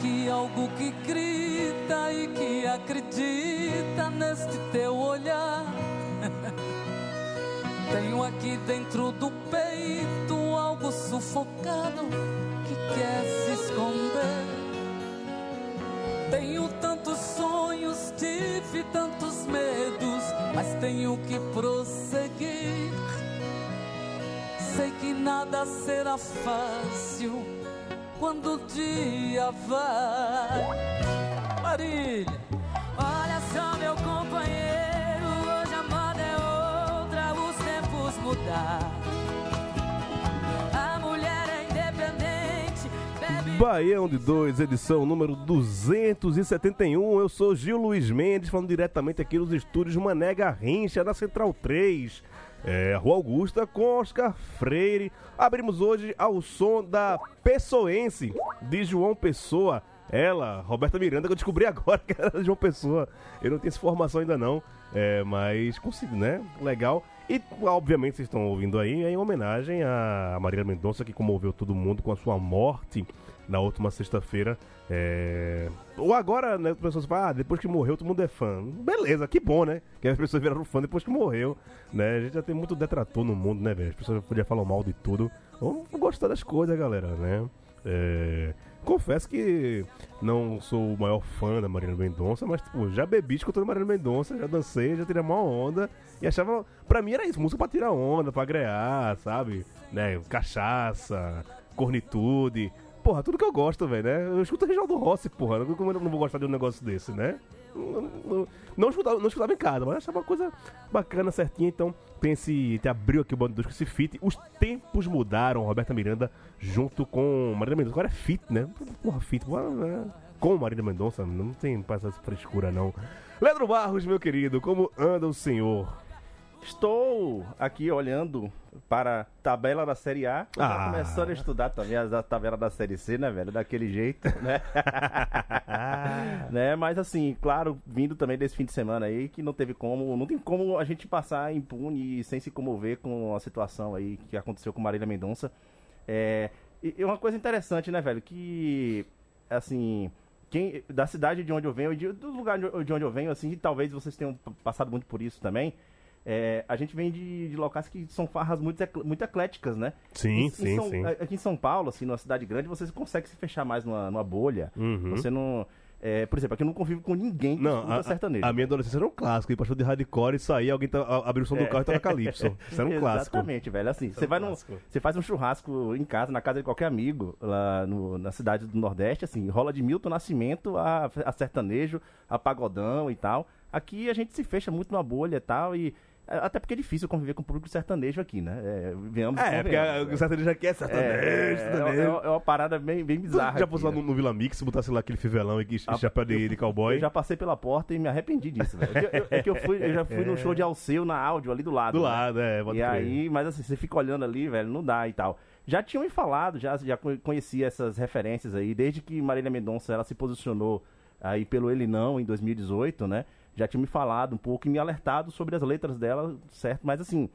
Aqui algo que grita e que acredita neste teu olhar. Tenho aqui dentro do peito algo sufocado que quer se esconder. Tenho tantos sonhos, tive tantos medos, mas tenho que prosseguir. Sei que nada será fácil quando o dia vai. Marília, Olha só, meu companheiro, hoje a moda é outra, os tempos mudaram. A mulher é independente, bebe. Baião de 2, edição número 271. Eu sou Gil Luiz Mendes, falando diretamente aqui nos estúdios Mané Garrincha, na Central 3. É, Rua Augusta com Oscar Freire. Abrimos hoje ao som da Pessoense, de João Pessoa. Ela, Roberta Miranda, que eu descobri agora que era de João Pessoa. Eu não tenho essa informação ainda não, é, mas consegui, né? Legal. E, obviamente, vocês estão ouvindo aí, é em homenagem a Marília Mendonça, que comoveu todo mundo com a sua morte na última sexta-feira. É... Ou agora, né, as pessoas falam, ah, depois que morreu, todo mundo é fã. Beleza, que bom, né? Que as pessoas viraram fã depois que morreu, né? A gente já tem muito detrator no mundo, né, velho? As pessoas podiam falar mal de tudo. Vamos gostar das coisas, galera, né? É... Confesso que não sou o maior fã da Marina Mendonça, mas tipo, já bebi escutando Marina Mendonça, já dancei, já tirei uma onda e achava, pra mim era isso, música pra tirar onda, pra agrear, sabe? Né? Cachaça, cornitude, porra, tudo que eu gosto, velho, né? Eu escuto Reginaldo Rossi, porra, como eu não vou gostar de um negócio desse, né? Não, não, não escutava, não escutava em casa, mas achava uma coisa bacana, certinha, então pense, te abriu aqui o bando dos que se fit. Os tempos mudaram, Roberta Miranda junto com Marília Mendonça. Agora é fit, né? Porra, fit, porra, né? com Marília Mendonça, não tem essa frescura não. Leandro Barros, meu querido, como anda o senhor? Estou aqui olhando para a tabela da Série A. Ah. começando a estudar também a tabela da Série C, né, velho? Daquele jeito, né? né? Mas assim, claro, vindo também desse fim de semana aí, que não teve como, não tem como a gente passar impune e sem se comover com a situação aí que aconteceu com Marília Mendonça. É, e uma coisa interessante, né, velho? Que, assim, quem, da cidade de onde eu venho, de, do lugar de de onde eu venho, assim, talvez vocês tenham passado muito por isso também. É, a gente vem de, de locais que são farras muito, muito ecléticas, né? Sim, Em- em sim, São- sim. Aqui em São Paulo, assim, numa cidade grande, você consegue se fechar mais numa, numa bolha. Uhum. Você não. é, por exemplo, aqui eu não convivo com ninguém que Não, escuta a, sertanejo. a, minha adolescência era um clássico, ir pra show de hardcore e sair, alguém tá, a- abrir o som do carro e tocar Calypso. Isso era um clássico. Exatamente, velho. Assim, você um vai clássico. você faz um churrasco em casa, na casa de qualquer amigo, lá no- na cidade do Nordeste, assim, rola de Milton Nascimento a, a sertanejo, a pagodão e tal. Aqui a gente se fecha muito numa bolha e tal, e até porque é difícil conviver com o público sertanejo aqui, né? É, venhamos É, porque a- né? o sertanejo aqui é É, sertanejo, é, sertanejo. é, é uma parada bem, bem Tu bizarra. já aqui, fosse lá né? no, no Vila Mix, botasse lá aquele fivelão e que Ah, chapéu de, de cowboy? Eu já passei pela porta e me arrependi disso, velho. É que eu- É eu, fui, eu já fui no show de Alceu na áudio ali do lado. Do né? lado, é, pode E crer. aí, mas assim, você fica olhando ali, velho, não dá e tal. Já tinham me falado, já, já co- conhecia essas referências aí, desde que Marília Mendonça ela se posicionou aí pelo Ele Não em 2018, né? Já tinha me falado um pouco e me alertado sobre as letras dela, certo? Mas assim,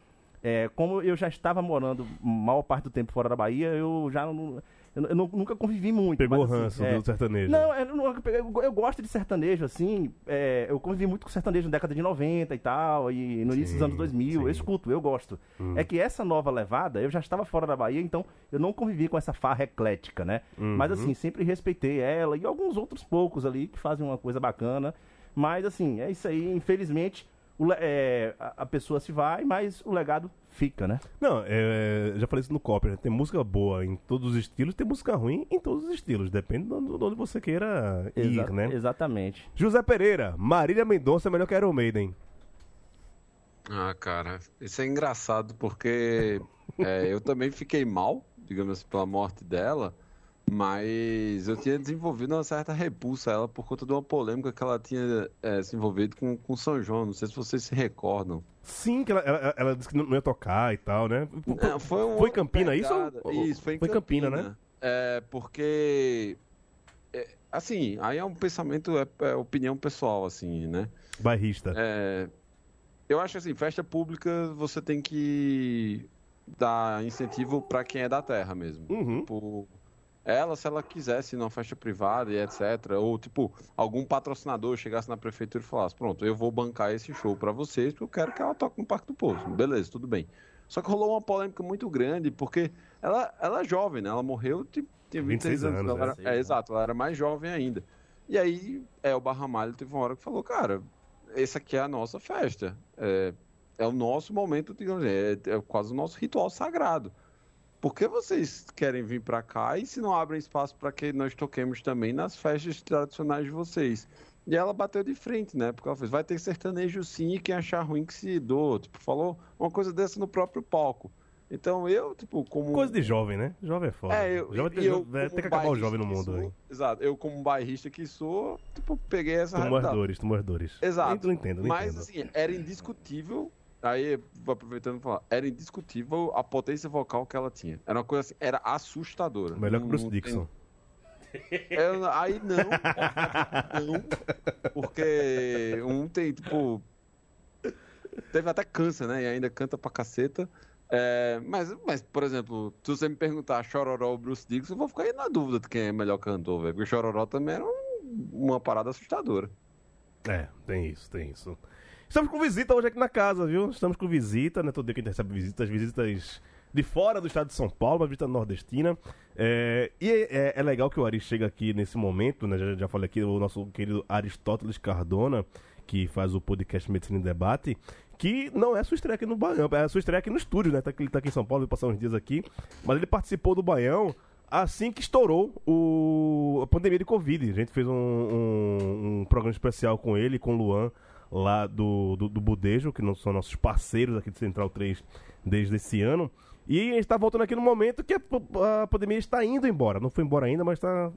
é, como eu já estava morando maior parte do tempo fora da Bahia, eu já não, eu, eu nu- nunca convivi muito. Pegou o mas, assim, ranço é, do sertanejo. não, eu, não- eu- eu gosto de sertanejo, assim. é, eu convivi muito com sertanejo na década de 90 e tal, e no início dos Sim, anos 2000. sim. Eu escuto, eu gosto. É que essa nova levada, eu já estava fora da Bahia, então eu não convivi com essa farra eclética, né? Mas assim, sempre respeitei ela e alguns outros poucos ali que fazem uma coisa bacana. Mas assim, é isso aí. Infelizmente, o é, a, pessoa se vai, mas o legado fica, né? Não, é, já falei isso no Copper, né? tem música boa em todos os estilos, tem música ruim em todos os estilos, depende de onde de onde você queira ir, Exa- né? Exatamente. José Pereira, Marília Mendonça é melhor que Iron Maiden. Ah, cara, isso é engraçado porque é, eu também fiquei mal, digamos assim, pela morte dela, mas eu tinha desenvolvido uma certa repulsa a ela por conta de uma polêmica que ela tinha é, se envolvido com, com São João. Não sei se vocês se recordam. Sim, que ela, ela- ela disse que não ia tocar e tal, né? Não, foi, uma Foi em Campina pegada- isso? Isso, foi em foi Campina, Campina, né? É, porque... é, assim, aí é um pensamento, é, é opinião pessoal, assim, né? Bairrista. É, eu acho assim, festa pública você tem que dar incentivo para quem é da terra mesmo. Uhum. Tipo, ela, se ela quisesse numa festa privada e etc, ou tipo, algum patrocinador chegasse na prefeitura e falasse, pronto, eu vou bancar esse show para vocês, porque eu quero que ela toque no Parque do Povo. Beleza, tudo bem. Só que rolou uma polêmica muito grande, porque ela, ela é jovem, né? Ela morreu, tipo, tinha 26 26 anos. anos, era- né? é, exato, ela era mais jovem ainda. E aí, é, o Barramalho teve uma hora que falou, cara, esse aqui é a nossa festa. É, é o nosso momento, digamos assim, é, é quase o nosso ritual sagrado. Por que vocês querem vir pra cá e se não abrem espaço para que nós toquemos também nas festas tradicionais de vocês? E ela bateu de frente, né? Porque ela fez, vai ter sertanejo sim e quem achar ruim que se doa. Tipo, falou uma coisa dessa no próprio palco. Então eu, tipo, como... Coisa de jovem, né? Jovem é foda. É, eu, jovem tem, eu, ter que acabar o jovem no mundo sou- aí. Exato, eu como bairrista que sou, tipo, peguei essa Tomou as realidade. dores, tomou as dores. Exato. Não entendo, não Mas entendo. assim, era indiscutível. Aí, aproveitando pra falar, era indiscutível a potência vocal que ela tinha. Era uma coisa assim, era assustadora. Melhor que Não- Bruce Dixon. Eu- aí não, não, porque um tem, tipo, teve até câncer, né? E ainda canta pra caceta. É, mas, mas, por exemplo, se você me perguntar Chororó ou Bruce Dixon, eu vou ficar aí na dúvida de quem é melhor cantor, velho. Porque Chororó também era um- uma parada assustadora. É, tem isso, tem isso. Estamos com visita hoje aqui na casa, viu? Estamos com visita, né? Todo dia que a gente recebe visitas, visitas de fora do estado de São Paulo, uma visita nordestina. É, e é, é legal que o Ari chega aqui nesse momento, né? Já, já falei aqui, o nosso querido Aristóteles Cardona, que faz o podcast Medicina em Debate, que não é sua estreia aqui no Baião, é sua estreia aqui no estúdio, né? Tá, ele tá aqui em São Paulo, vai passar uns dias aqui, mas ele participou do Baião assim que estourou o, a pandemia de Covid. A gente fez um, um- um programa especial com ele, com o Luan, lá do, do, do Budejo, que não são nossos parceiros aqui de Central 3 desde esse ano. E a gente está voltando aqui no momento que a, a pandemia está indo embora. Não foi embora ainda, mas está.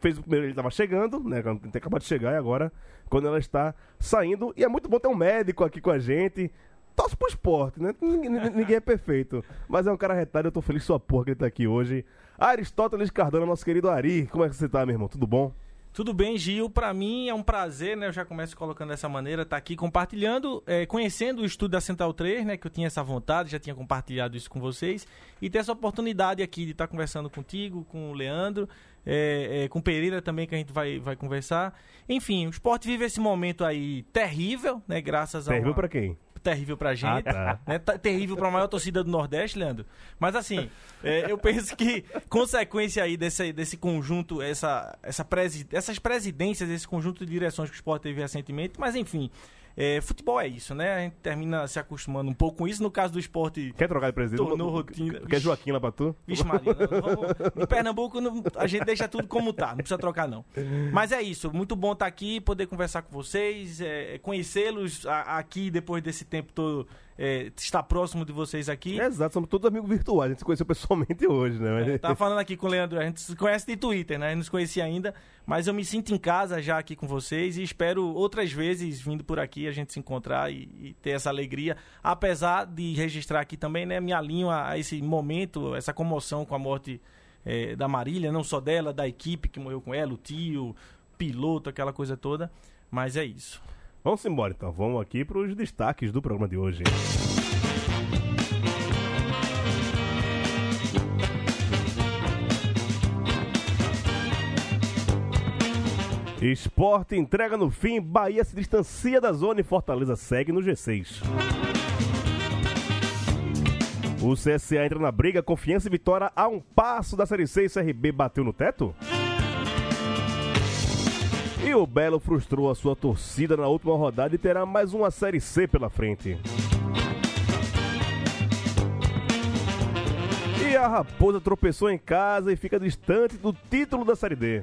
Fez o primeiro, ele estava chegando, né? Tem acabado de chegar e agora, quando ela está saindo. E é muito bom ter um médico aqui com a gente. Torce pro esporte, né? Ninguém é perfeito. Mas é um cara retalho, eu tô feliz sua porra que ele tá aqui hoje. Aristóteles Cardona, nosso querido Ari. Como é que você tá, meu irmão? Tudo bom? Tudo bem, Gil. Pra mim é um prazer, né? Eu já começo colocando dessa maneira, tá aqui compartilhando, é, conhecendo o estudo da Central 3, né? Que eu tinha essa vontade, já tinha compartilhado isso com vocês. E ter essa oportunidade aqui de estar conversando contigo, com o Leandro, é, é, com o Pereira também, que a gente vai, vai conversar. Enfim, o esporte vive esse momento aí terrível, né? Graças a. Terrível uma- pra quem? Terrível pra gente, Ah, tá. né? Tá terrível pra maior torcida do Nordeste, Leandro. Mas assim, é, eu penso que consequência aí desse, desse conjunto, essa, essa presi, essas presidências, esse conjunto de direções que o Sport teve recentemente, mas enfim, é, futebol é isso, né? A gente termina se acostumando um pouco com isso. No caso do esporte, Quer trocar de presidente? Tornou rotina. Quer Joaquim lá pra tu? Vixe, Maria, não, vamos- em Pernambuco não- a gente deixa tudo como tá, não precisa trocar não. Mas é isso, muito bom estar aqui, poder conversar com vocês, é, conhecê-los aqui depois desse tempo todo, é, estar próximo de vocês aqui. É, exato, somos todos amigos virtuais. A gente se conheceu pessoalmente hoje, né? Mas- Tava falando aqui com o Leandro, a gente se conhece de Twitter, né? A gente não se conhecia ainda, mas eu me sinto em casa já aqui com vocês e espero outras vezes vindo por aqui a gente se encontrar e, e ter essa alegria. Apesar de registrar aqui também, né? Me alinho a, a esse momento, essa comoção com a morte eh, da Marília, não só dela, da equipe que morreu com ela, o tio, piloto, aquela coisa toda. Mas é isso. Vamos embora então, vamos aqui pros destaques do programa de hoje. Esporte entrega no fim, Bahia se distancia da zona e Fortaleza segue no G6. O CSA entra na briga, confiança e vitória a um passo da Série C e CRB bateu no teto? E o Belo frustrou a sua torcida na última rodada e terá mais uma Série C pela frente. E a Raposa tropeçou em casa e fica distante do título da Série D.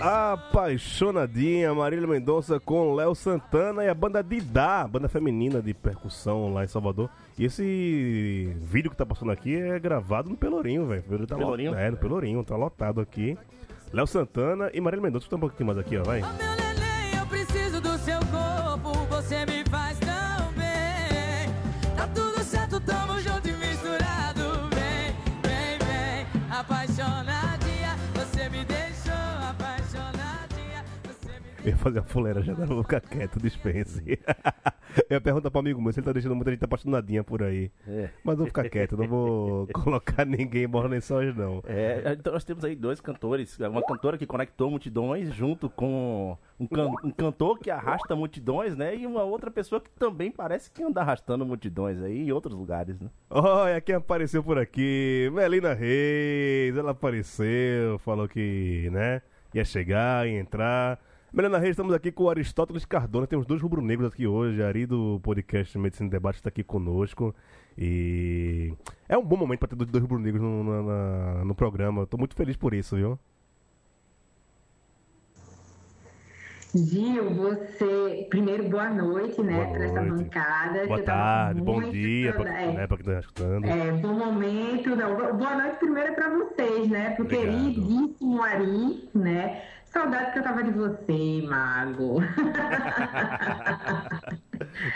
Apaixonadinha, Marília Mendonça com Léo Santana e a banda Didá, banda feminina de percussão lá em Salvador. E esse vídeo que tá passando aqui é gravado no Pelourinho, velho. Tá Pelourinho? Lo... É, no Pelourinho, tá lotado aqui. Léo Santana e Marília Mendonça. Escuta um pouquinho mais aqui, ó, vai. Eu ia fazer a fuleira já, não vou ficar quieto, dispense. Eu ia perguntar pro amigo meu se ele tá deixando muita gente apaixonadinha por aí. É. Mas eu vou ficar quieto, não vou colocar ninguém em borra lençóis, não. É, então nós temos aí dois cantores, uma cantora que conectou multidões junto com um, can- um cantor que arrasta multidões, né? E uma outra pessoa que também parece que anda arrastando multidões aí em outros lugares, né? Olha quem apareceu por aqui, Melina Reis, ela apareceu, falou que, né, ia chegar, ia entrar. Melina Reis, estamos aqui com o Aristóteles Cardona, temos dois rubro-negros aqui hoje, Ari do podcast Medicina em Debate está aqui conosco. E é um bom momento para ter dois rubro-negros no, na- na- no programa, tô muito feliz por isso, viu? Gil, você. Primeiro, boa noite, né, para essa bancada. Boa tava tarde, bom dia, pra, saudade- né, quem tá escutando. É, bom momento. Não, bo- boa noite primeiro é pra vocês, né? Pro Obrigado. queridíssimo Ari, né? Saudade que eu tava de você, Mago.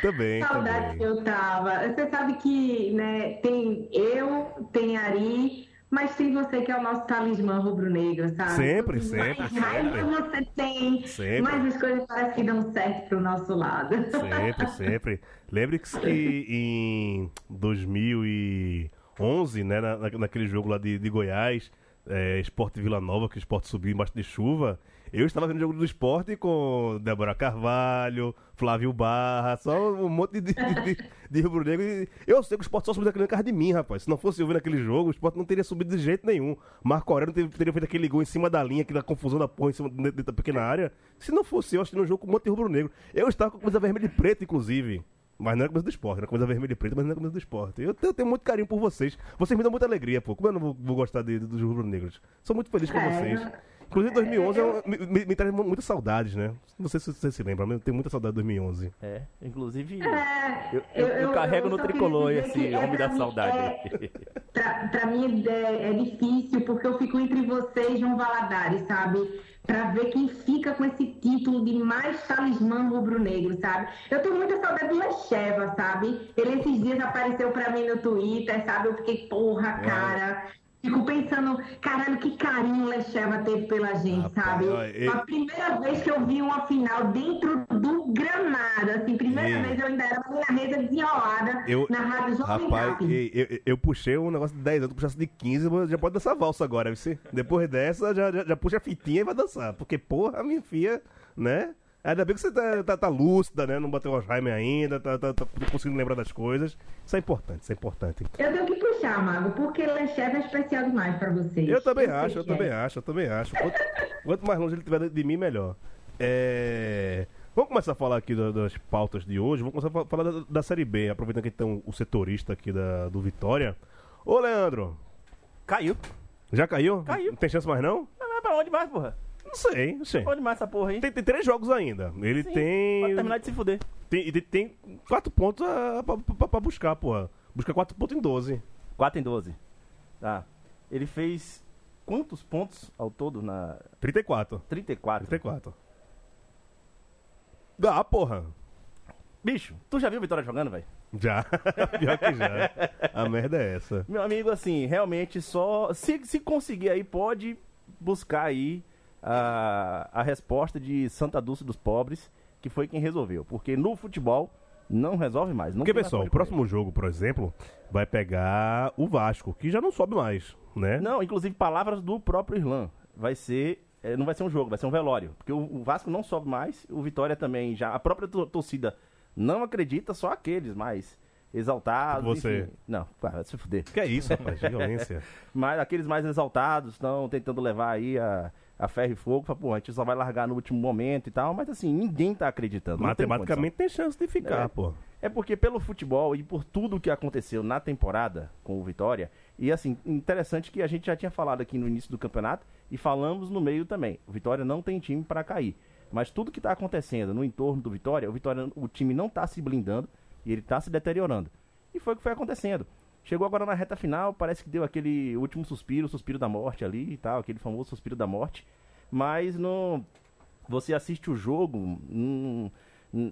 Também, Saudade também. que eu tava. Você sabe que, né, tem eu, tem Ari, mas tem você que é o nosso talismã rubro-negro, sabe? Sempre, sempre, mais sempre. raiva você tem, Sempre. mais as coisas parecem que dão certo pro nosso lado. Sempre, sempre. Lembre-se que em 2011, né, na- naquele jogo lá de, de Goiás, é, Esporte Vila Nova, que o Esporte subiu embaixo de chuva, eu estava vendo o jogo do Esporte com Débora Carvalho, Flávio Barra, só um monte de, de, de, de rubro-negro. E Eu sei que o Esporte só subiu naquele carro de mim, rapaz. Se não fosse eu vendo aquele jogo, o Esporte não teria subido de jeito nenhum. Marco Aurélio teria, feito aquele gol em cima da linha, aquela confusão da porra em cima da pequena área. Se não fosse eu assistindo um jogo com um monte de rubro-negro. Eu estava com camisa vermelha e preta, inclusive. Mas não era camisa do esporte, era camisa vermelha e preta, mas não era camisa do esporte. Eu, tenho- eu tenho muito carinho por vocês. Vocês me dão muita alegria, pô. Como eu não vou, vou gostar de- dos rubro-negros? Sou muito feliz com É, vocês. não- Inclusive 2011 é um- me, me, me traz mu- muitas saudades, né? Não sei se você se lembra, mas eu tenho muita saudade de 2011. É, inclusive É, eu, eu- eu carrego no tricolor esse é homem pra da mim- saudade. é- Pra, pra mim é, é difícil, porque eu fico entre você e João Valadares, sabe? Pra ver quem fica com esse título de mais talismã rubro-negro, sabe? Eu tenho muita saudade do Lecheva, sabe? Ele esses dias apareceu pra mim no Twitter, sabe? Eu fiquei, porra, cara. Fico pensando, caralho, que carinho o Lecheva teve pela gente, Rapaz, sabe? e- A primeira vez que eu vi uma final dentro do gramado, assim, primeira E- vez eu ainda era uma mesa desenrolada Eu- na rádio Jovem Rapaz, e- eu, eu, puxei um negócio de 10 anos, puxasse de 15, mas já pode dançar valsa agora, viu? Depois dessa, já, já, já puxa a fitinha e vai dançar. Porque, porra, minha filha, né? Ainda bem que você tá, tá, tá lúcida, né? Não bateu Alzheimer ainda, tá, tá, tá conseguindo lembrar das coisas. Isso é importante, isso é importante. Eu tenho que puxar, Mago, porque Lecheva é especial demais pra vocês. Eu também sei acho, eu que é. também acho, eu também acho. Quanto, quanto mais longe ele estiver de- mim, melhor. É, Vamos começar a falar aqui da- das pautas de hoje. Vamos começar a fa- falar da, da Série B, aproveitando que tem o setorista aqui da, do Vitória. Ô, Leandro, Caiu. já caiu? Caiu. Não tem chance mais não? Mas vai pra onde mais, porra? Não sei, não sei. Pra onde mais essa porra aí? Tem, tem três jogos ainda. Ele Sim, tem, Pode terminar de se fuder. tem. Tem, tem quatro pontos a, pra, pra- pra buscar, porra. Busca quatro pontos em 12. 4 em 12. Tá. Ele fez quantos pontos ao todo na 34. 34? 34. Ah, porra. Bicho, tu já viu o Vitória jogando, velho? Já. Pior que já. A merda é essa. Meu amigo, assim, realmente só. Se, se conseguir aí, pode buscar aí a, a resposta de Santa Dulce dos Pobres, que foi quem resolveu. Porque no futebol não resolve mais. Não Porque, pessoal, o próximo jogo, por exemplo, vai pegar o Vasco, que já não sobe mais, né? Não, inclusive palavras do próprio Irlan. Vai ser. eh, Não vai ser um jogo, vai ser um velório. Porque o, o Vasco não sobe mais, o Vitória também já. A própria to- torcida não acredita, só aqueles mais exaltados. Você. enfim. Não, cara, vai se fuder. Que é isso, rapaz, violência. Mas aqueles mais exaltados estão tentando levar aí a, a ferro e fogo. Fala, pô, a gente só vai largar no último momento e tal. Mas assim, ninguém tá acreditando. não tem Matematicamente tem chance de ficar, É. pô. é porque pelo futebol e por tudo que aconteceu na temporada com o Vitória, e assim, interessante que a gente já tinha falado aqui no início do campeonato e falamos no meio também. O Vitória não tem time para cair. Mas tudo que está acontecendo no entorno do Vitória, o Vitória, o time não está se blindando e ele está se deteriorando. E foi o que foi acontecendo. Chegou agora na reta final, parece que deu aquele último suspiro, o suspiro da morte ali e tal, aquele famoso suspiro da morte. Mas não. Você assiste o jogo, hum,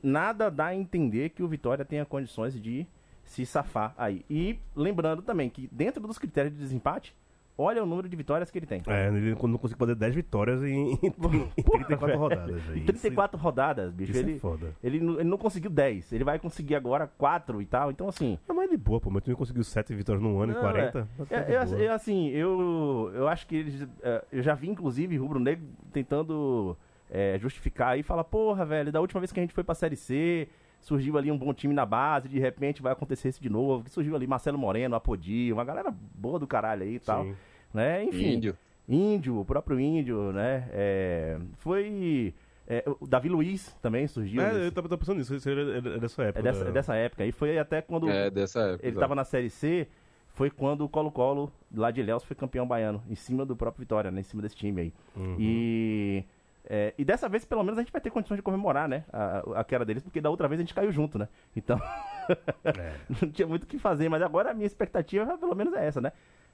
nada dá a entender que o Vitória tenha condições de se safar aí. E lembrando também que dentro dos critérios de desempate, olha o número de vitórias que ele tem. É, ele não conseguiu fazer 10 vitórias em, em 34 velho. rodadas. Em 34 rodadas, bicho. Isso é ele, foda. ele, não- ele não conseguiu 10. Ele vai conseguir agora 4 e tal. Então, assim. Não, mas de boa, pô. Meu time conseguiu 7 vitórias num ano Não, e 40. é. É, eu, eu, assim, eu, eu acho que eles. é, eu já vi, inclusive, Rubro Negro tentando é, justificar aí, fala, porra, velho, da última vez que a gente foi pra Série C, surgiu ali um bom time na base, de repente vai acontecer isso de novo. Que surgiu ali Marcelo Moreno, Apodi, uma galera boa do caralho aí e tal. Sim. Né? Enfim. Índio. Índio, o próprio Índio, né? É, foi. é, o Davi Luiz também surgiu. É, nesse- eu tava, tava pensando nisso, isso é, dessa época. é dessa, é dessa época. E foi até quando É, dessa época. ele exato. tava na Série C, foi quando o Colo-Colo, lá de Ilhéus, foi campeão baiano, em cima do próprio Vitória, né? Em cima desse time aí. Uhum. E, é, e dessa vez, pelo menos, a gente vai ter condições de comemorar, né? A, a queda deles, porque da outra vez a gente caiu junto, né? Então, É. não tinha muito o que fazer. Mas agora a minha expectativa, pelo menos, é essa, né?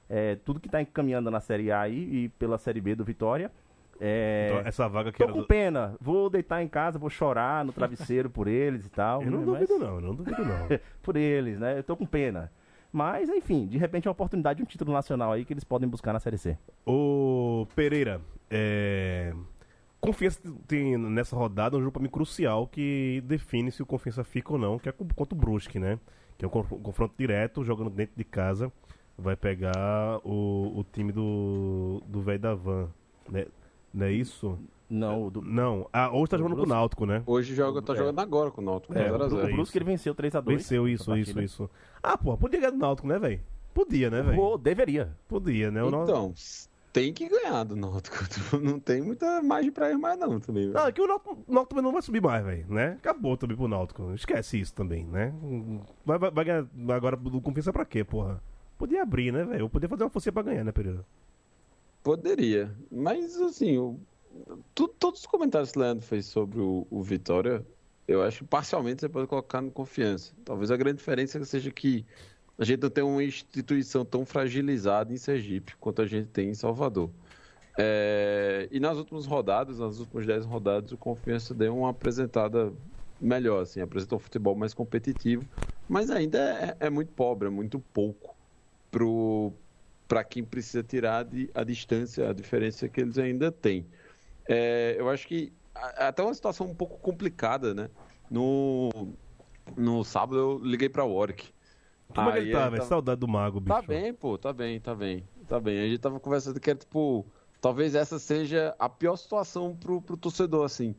É, tudo que tá encaminhando na Série A aí e pela Série B do Vitória. É, Então, essa vaga que Tô com do- pena, vou deitar em casa, vou chorar no travesseiro por eles e tal. Eu não né? duvido, Mas- não, eu não duvido, não. por eles, né? Eu tô com pena. Mas, enfim, de repente é uma oportunidade de um título nacional aí que eles podem buscar na Série C. Ô, Pereira, é... Confiança tem nessa rodada um jogo pra mim crucial que define se o Confiança fica ou não, que é contra o Brusque, né? Que é um conf- confronto direto, jogando dentro de casa. Vai pegar o, o time do do velho da Van, né? Não é isso? Não, do, Não, ah, hoje tá Do jogando com o? Náutico, né? Hoje joga, tá É. jogando agora com o Náutico. É, 0 a o, 0. o Brusque ele venceu 3x2. Venceu isso, isso, isso. Ah, pô, podia ganhar do Náutico, né, velho? Podia, né, velho? Deveria. Podia, né? O Então, tem que ganhar do Náutico. Não tem muita margem pra ir mais não também. velho. Não, é que o Náutico, o Náutico também não vai subir mais, velho, né? Acabou também pro Náutico. Esquece isso também, né? Vai, vai, vai ganhar agora do Confiança pra quê, porra? Podia abrir, né, velho? Eu podia fazer uma força pra ganhar, né, Pereira? Poderia. Mas, assim, o- todos os comentários que o Leandro fez sobre o, o Vitória, eu acho parcialmente você pode colocar no confiança. Talvez a grande diferença seja que a gente não tem uma instituição tão fragilizada em Sergipe quanto a gente tem em Salvador. É, e nas últimas rodadas, nas últimas 10 rodadas, o Confiança deu uma apresentada melhor, assim, apresentou um futebol mais competitivo, mas ainda é, é muito pobre, é muito pouco para quem precisa tirar de, a distância, a diferença que eles ainda têm. É, eu acho que a- até uma situação um pouco complicada, né? No, no sábado eu liguei para o Warwick. Como é que ele tá, velho? Saudade do Mago, bicho. Tá bem, pô, tá bem, tá bem, tá bem. A gente tava conversando que era tipo, talvez essa seja a pior situação pro, pro torcedor, assim.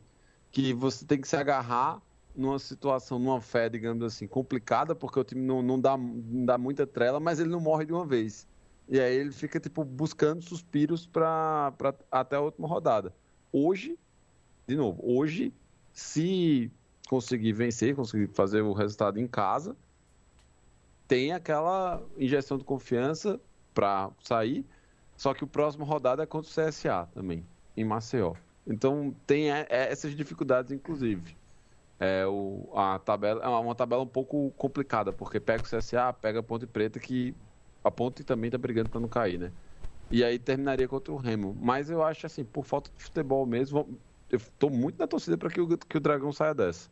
Que você tem que se agarrar numa situação, numa fé, digamos assim, complicada, porque o time não, não, dá, não dá muita trela, mas ele não morre de uma vez. E aí ele fica, tipo, buscando suspiros pra, pra, até a última rodada. Hoje, de novo, hoje, se conseguir vencer, conseguir fazer o resultado em casa, tem aquela injeção de confiança para sair, só que o próximo rodada é contra o CSA também, em Maceió. Então tem é, é, essas dificuldades, inclusive. É, o, a tabela é uma tabela um pouco complicada, porque pega o CSA, pega a Ponte Preta, que a Ponte também está brigando para não cair, né? E aí terminaria contra o Remo. Mas eu acho assim, por falta de futebol mesmo, eu tô muito na torcida para que o, que o Dragão saia dessa.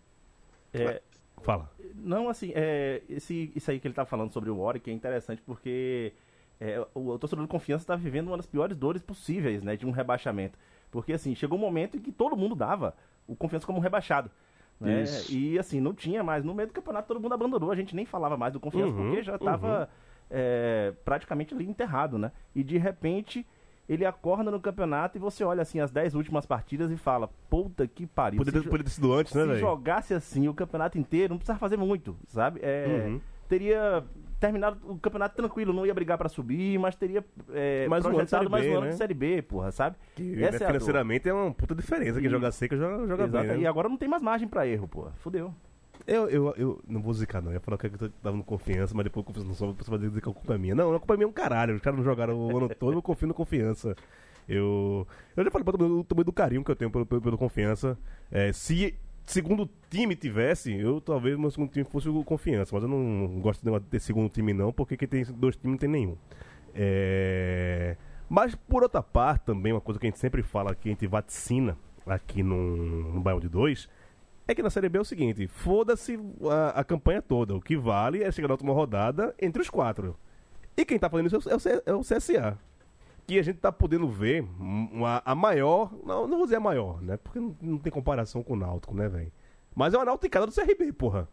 É, Fala. Não, assim, é, esse, isso aí que ele tá falando sobre o Warwick é interessante porque é, o, o torcedor de confiança está vivendo uma das piores dores possíveis, né, de um rebaixamento. Porque, assim, chegou um momento em que todo mundo dava o confiança como rebaixado. Né? E, assim, não tinha mais. No meio do campeonato, todo mundo abandonou. A gente nem falava mais do confiança Uhum, porque já estava uhum. é, praticamente ali enterrado, né? E, de repente, ele acorda no campeonato e você olha, assim, as 10 últimas partidas e fala, puta que pariu. Poderia, Se poderia ter sido antes, né, se jogasse assim o campeonato inteiro, não precisava fazer muito, sabe? É, Uhum. Teria terminado o campeonato tranquilo, não ia brigar pra subir, mas teria é, Mais um projetado Série mais B, um ano né? de Série B, porra, sabe? Que, Essa é financeiramente é uma puta diferença. Quem joga seca joga, joga Exato, bem. né? E agora não tem mais margem pra erro, porra. Fudeu. Eu, eu, eu não vou zicar, não. Eu ia falar que eu tava no confiança, mas depois confiança não você vai dizer que a culpa é minha. Não, a culpa é minha é um caralho. Os caras não jogaram o ano todo, eu confio no confiança. Eu, eu já falei pra todo mundo o tamanho do carinho que eu tenho pelo, pelo, pelo confiança. É, se segundo time tivesse, eu talvez meu segundo time fosse o confiança, mas eu não gosto de ter segundo time, não, porque quem tem dois times não tem nenhum. É, Mas por outra parte, também, uma coisa que a gente sempre fala que a gente vaticina aqui no, no Bairro de Dois é que na Série B é o seguinte: foda-se a, a campanha toda. O que vale é chegar na última rodada entre os quatro. E quem tá fazendo isso é o, é o CSA. Que a gente tá podendo ver uma, a maior. Não, não vou dizer a maior, né? Porque não, não tem comparação com o Náutico, né, velho? Mas é uma nauticada do CRB, porra.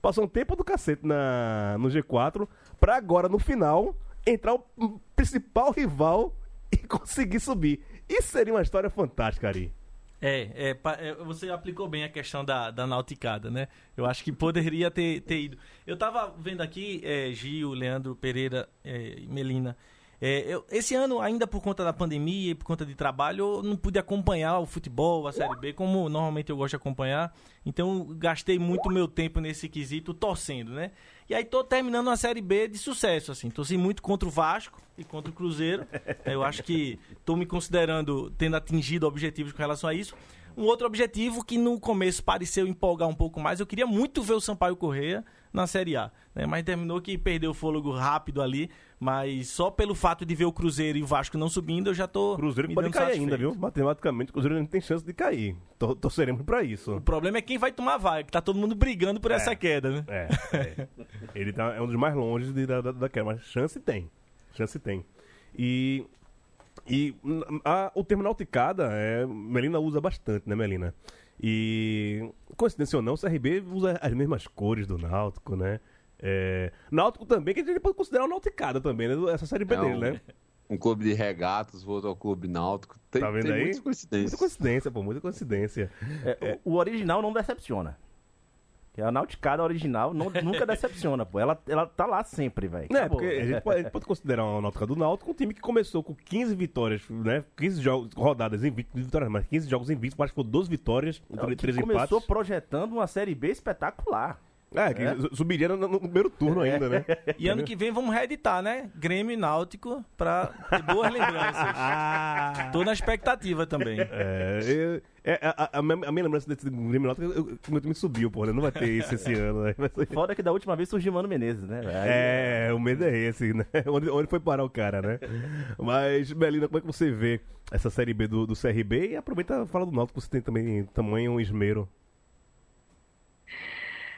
Passou um tempo do cacete na, no G4 pra agora, no final, entrar o principal rival e conseguir subir. Isso seria uma história fantástica, Ari. É, é, é, você aplicou bem a questão da, da nauticada, né? Eu acho que poderia ter, ter ido. Eu tava vendo aqui, é, Gil, Leandro Pereira é, Melina. É, eu- esse ano, ainda por conta da pandemia e por conta de trabalho, eu não pude acompanhar o futebol, a Série B, como normalmente eu gosto de acompanhar. Então, gastei muito meu tempo nesse quesito torcendo, né? E aí tô terminando uma Série B de sucesso, assim. Torci muito contra o Vasco e contra o Cruzeiro. Eu acho que tô me considerando tendo atingido objetivos com relação a isso. Um outro objetivo que no começo pareceu empolgar um pouco mais, eu queria muito ver o Sampaio Correia na Série A, né? Mas terminou que perdeu o fôlego rápido ali, mas só pelo fato de ver o Cruzeiro e o Vasco não subindo, eu já tô Cruzeiro pode cair satisfeito. ainda, viu? Matematicamente, o Cruzeiro não tem chance de cair. Tor- Torceremos pra isso. O problema é quem vai tomar vaga, que tá todo mundo brigando por essa queda, né? É, é. Ele tá, é um dos mais longe de, da, da, da queda, mas chance tem. Chance tem. E. E a- o termo nauticada, é, Melina usa bastante, né, Melina? E, coincidência ou não, o CRB usa as mesmas cores do Náutico, né? É, Náutico também, que a gente pode considerar uma nauticada também, né? Essa série B É dele, um- né? Um clube de regatas, o outro é o clube náutico. Tem, Tá vendo tem aí? muitas coincidências. Muita coincidência, pô, muita coincidência. É, O, o original não decepciona. Que a Nauticada original não- nunca decepciona, pô. Ela, ela tá lá sempre, velho. É, Acabou. porque a gente, pode, a gente pode considerar o Náutica do Náutico um time que começou com 15 vitórias, né? 15 jogos, rodadas invictas, vitórias, mas 15 jogos invictos, mas foi 12 vitórias, Não, que 3 começou empates. projetando uma Série B espetacular. É, que su- subiria no, no primeiro turno ainda, né? E ano que vem vamos reeditar, né? Grêmio e Náutico pra ter boas lembranças. Tô na expectativa também. É, é, a, a- a minha, lembrança desse Grêmio Náutico, eu- eu- que o meu time subiu, pô, né? Não vai ter isso esse ano, né? Ser- Foda que da última vez surgiu Mano Menezes, né? Aí- É, o medo é esse, né? Onde, onde foi parar o cara, né? Mas, Belina, como é que você vê essa Série B do, do CRB? E aproveita e fala do Náutico, você tem também tamanho esmero.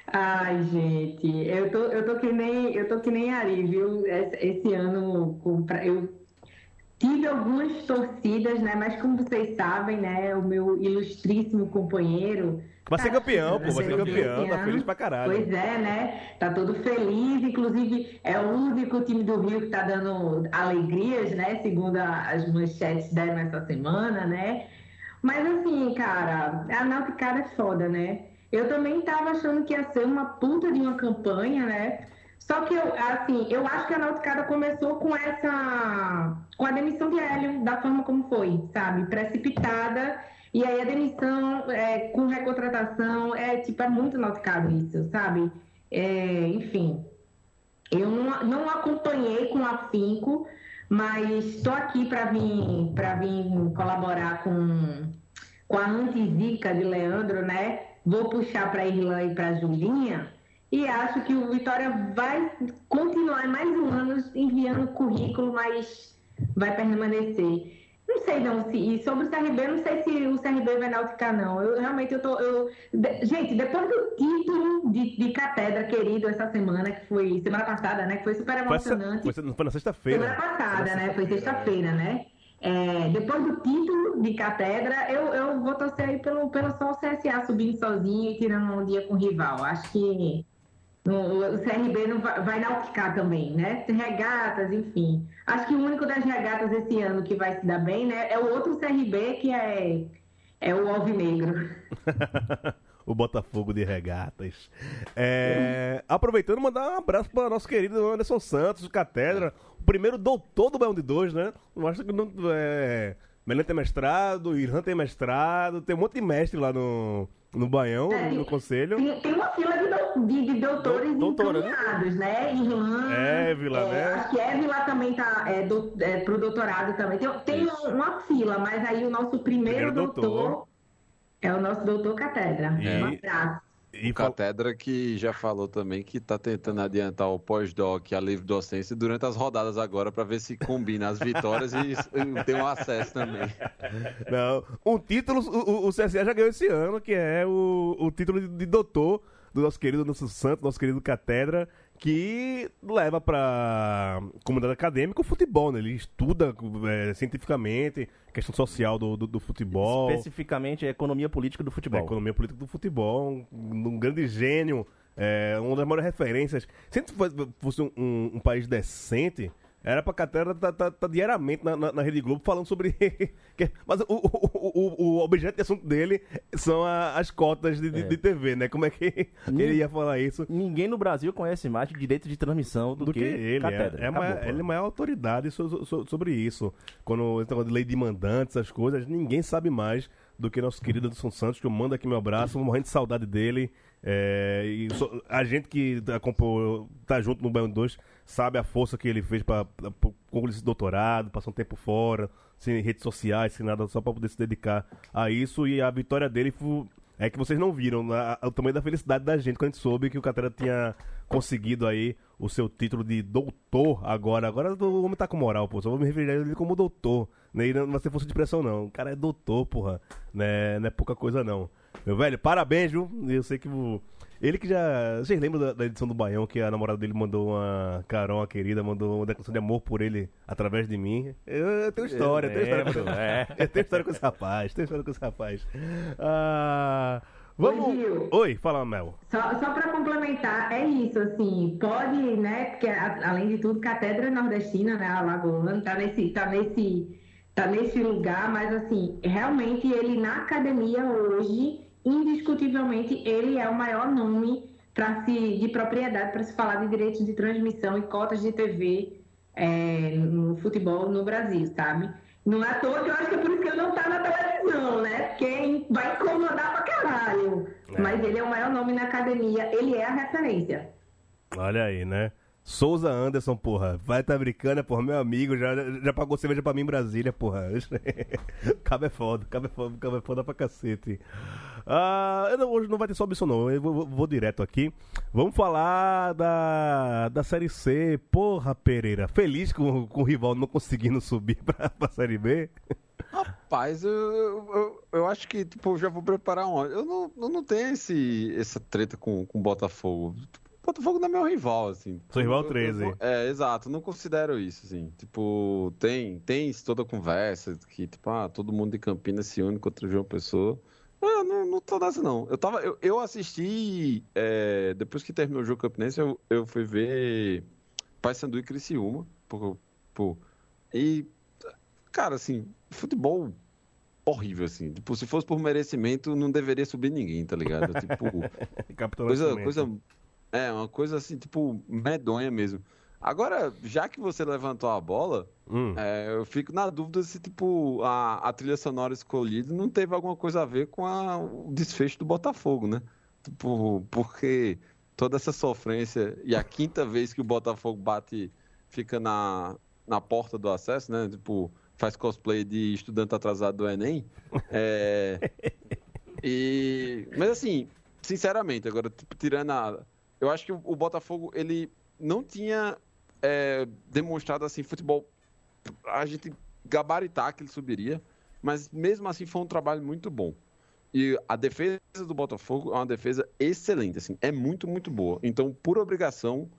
Ai, gente, eu tô, eu tô que nem, eu tô que nem Ari, viu? Esse, esse ano eu tive algumas torcidas, né? Mas como vocês sabem, né? O meu ilustríssimo companheiro. Vai ser tá campeão, pô, vai né, ser campeão, tá feliz pra caralho. Pois é, né? Tá todo feliz, inclusive é o único time do Rio que tá dando alegrias, né? Segundo as manchetes deram essa semana, né? Mas assim, cara, a Nauticada é foda, né? Eu também tava achando que ia ser uma puta de uma campanha, né? Só que eu, assim, eu acho que a Nauticada começou com essa. com a demissão de Hélio, da forma como foi, sabe? Precipitada. E aí a demissão é, com recontratação é tipo, é muito Nauticada isso, sabe? É, enfim. Eu não, não acompanhei com afinco, mas estou aqui para vir, para vir colaborar com, com a anti-zica de Leandro, né? Vou puxar para a Irlã e para a Julinha. E acho que o Vitória vai continuar mais um ano enviando currículo, mas vai permanecer. Não sei não se e sobre o CRB, não sei se o CRB vai nauticar não. Eu realmente eu tô eu, de, gente, depois do título de, de catedra querido essa semana que foi semana passada, né, que foi super emocionante. Foi, foi, foi na sexta-feira. Semana passada, né? Foi sexta-feira, né? É, depois do título de catedra, eu, eu vou torcer aí pelo, pelo só o CSA subindo sozinho e tirando um dia com o rival. Acho que o, o CRB não vai, vai nauticar também, né? Regatas, enfim. Acho que o único das regatas esse ano que vai se dar bem, né? É o outro CRB que é, é o Alvinegro. o Botafogo de Regatas. É, aproveitando, mandar um abraço para nosso querido Anderson Santos, de Catedra, o primeiro doutor do Baião de Dois, né? Eu acho que não. É, Melena tem mestrado, Irã tem mestrado, tem um monte de mestre lá no, no Baião, É, no conselho. Tem, tem uma fila de, de, de doutores Doutora, né? né? Irlã. Évila, é, né? Acho que Évila também tá é, do, é, pro doutorado também. Tem, tem uma fila, mas aí o nosso primeiro, Primeiro doutor. doutor, é o nosso doutor Catedra. E- Um abraço. E fal- Catedra que já falou também que tá tentando adiantar o pós-doc, a livre docência, durante as rodadas agora, para ver se combina as vitórias e e tem um acesso também. Não, um título, o, o- o CSA já ganhou esse ano, que é o, o título de, de doutor do nosso querido nosso santo, nosso querido Catedra, que leva para comunidade acadêmica o futebol, né? Ele estuda é, cientificamente questão social do, do, do futebol. Especificamente a economia política do futebol. economia política do futebol, um, um grande gênio, é, uma das maiores referências. Se a gente fosse- fosse um, um- um país decente, era pra Catera estar tá, tá diariamente na, na, na Rede Globo falando sobre. que- Mas o, o, o, o objeto de assunto dele são a- as cotas de, de, É. de TV, né? Como é que ele ia falar isso? Ninguém no Brasil conhece mais de direito de transmissão do, do que, ele. Catedra. É, é Acabou, maior- ele é a maior autoridade so- so- sobre isso. Quando esse negócio de lei de mandantes, essas coisas, ninguém sabe mais do que nosso querido Anderson Santos, que eu mando aqui meu abraço, morrendo de saudade dele. É, e so- a gente que acompanhou, tá junto no Baião 2 sabe a força que ele fez para concluir esse doutorado, passar um tempo fora, sem redes sociais, sem nada, só para poder se dedicar a isso. E a vitória dele fu- é que vocês não viram a- a- o tamanho da felicidade da gente quando a gente soube que o Catera tinha conseguido aí o seu título de doutor agora. Agora o homem tá com moral, pô. Só vou me referir a ele como doutor. Né? E não vai ser força de pressão, não. O cara é doutor, porra. Né? Não é pouca coisa, não. Meu velho, parabéns, viu? Eu sei que o. Ele que já. Vocês lembram da, da edição do Baião que a namorada dele mandou uma. Carol, a querida, mandou uma declaração de amor por ele através de mim? Eu, eu tenho história, eu tenho história com lembro, é. Eu tenho história com esse rapaz, tenho história com esse rapaz. Ah, vamos. Oi, Gil. Oi, fala, Mel. Só, só para complementar, é isso, assim, pode, né, porque a- além de tudo, Catedra nordestina, né, Alagoano, tá nesse, tá nesse, tá nesse lugar, mas assim, realmente ele na academia hoje, indiscutivelmente, ele é o maior nome para se, de propriedade para se falar de direitos de transmissão e cotas de TV é, no futebol no Brasil, sabe? Não é à toa que eu acho que é por isso que ele não tá na televisão, né? Porque vai incomodar pra caralho. É. Mas ele é o maior nome na academia, ele é a referência. Olha aí, né? Souza Anderson, porra. Vai tá brincando, porra. Meu amigo, já, já pagou cerveja pra mim em Brasília, porra. Cabo é foda, cabo é foda, cabo é foda pra cacete. Ah, não- hoje não vai ter só isso, não. Eu vou, vou- direto aqui. Vamos falar da, da Série C. Porra, Pereira. Feliz com, com o rival não conseguindo subir pra, pra Série B? Rapaz, eu, eu, eu acho que, tipo, já vou preparar um. Eu não, eu não tenho esse, essa treta com o Botafogo. O Botafogo não é meu rival, assim. Seu rival Eu- eu 13. não- é, exato. Não considero isso, assim. Tipo, tem, tem toda a conversa que, tipo, ah, todo mundo de Campinas se une contra João Pessoa. Eu não, não tô nessa, não. Eu, tava, eu, eu assisti, é, depois que terminou o jogo campinense, eu, eu fui ver Paysandu e Criciúma. Por, por, e, cara, assim, futebol horrível, assim. Tipo, se fosse por merecimento, não deveria subir ninguém, tá ligado? Tipo, coisa, coisa. É, uma coisa assim, tipo, medonha mesmo. Agora, já que você levantou a bola, Hum. é, eu fico na dúvida se, tipo, a, a trilha sonora escolhida não teve alguma coisa a ver com a- o desfecho do Botafogo, né? Tipo, porque toda essa sofrência e a quinta vez que o Botafogo bate, fica na, na porta do acesso, né? Tipo, faz cosplay de estudante atrasado do Enem. É, e, mas assim, sinceramente, agora, tipo, tirando a. Eu acho que o, Botafogo, ele não tinha é, demonstrado assim, futebol a gente gabaritar que ele subiria, mas mesmo assim foi um trabalho muito bom. E a defesa do Botafogo é uma defesa excelente, assim, é muito, muito boa. Então, por obrigação,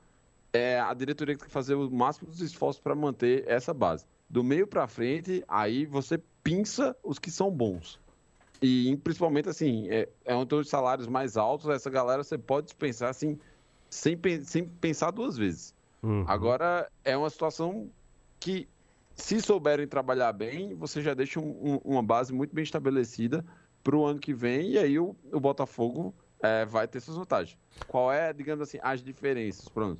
é a diretoria tem que fazer o máximo dos esforços para manter essa base. Do meio para frente, aí você pinça os que são bons. E principalmente assim, é, é um dos salários mais altos, essa galera você pode dispensar assim, sem, sem pensar duas vezes. Uhum. Agora é uma situação que, se souberem trabalhar bem, você já deixa um, um, uma base muito bem estabelecida para o ano que vem, e aí o, o Botafogo é, vai ter suas vantagens. Qual é, digamos assim, as diferenças? Pronto.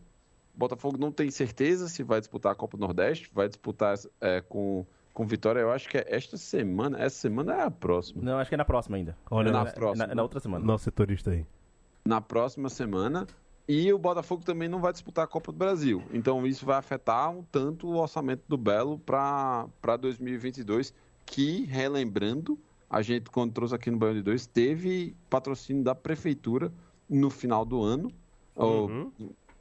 O Botafogo não tem certeza se vai disputar a Copa do Nordeste, vai disputar é, com, com Vitória, eu acho que é esta semana. Essa semana é a próxima. Não, acho que é na próxima ainda. Olha, é na, na, próxima. Na, na, outra semana. Nosso setorista aí. Na próxima semana. E o Botafogo também não vai disputar a Copa do Brasil. Então isso vai afetar um tanto o orçamento do Belo para 2022, que, relembrando, a gente, quando trouxe aqui no Baiano de 2, teve patrocínio da Prefeitura no final do ano. Uhum.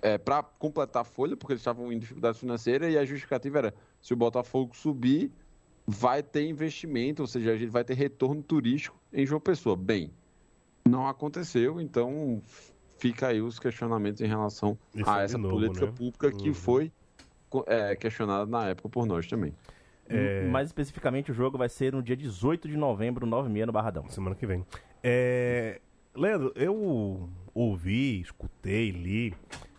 É, para completar a folha, porque eles estavam em dificuldade financeira, e a justificativa era: se o Botafogo subir, vai ter investimento, ou seja, a gente vai ter retorno turístico em João Pessoa. Bem, não aconteceu, então fica aí os questionamentos em relação Isso a essa novo, política né? pública uhum. que foi é, questionada na época por nós também. É... Mais especificamente, o jogo vai ser no dia 18 de novembro, 9h30 no Barradão. Semana que vem. É... Leandro, eu ouvi, escutei, li,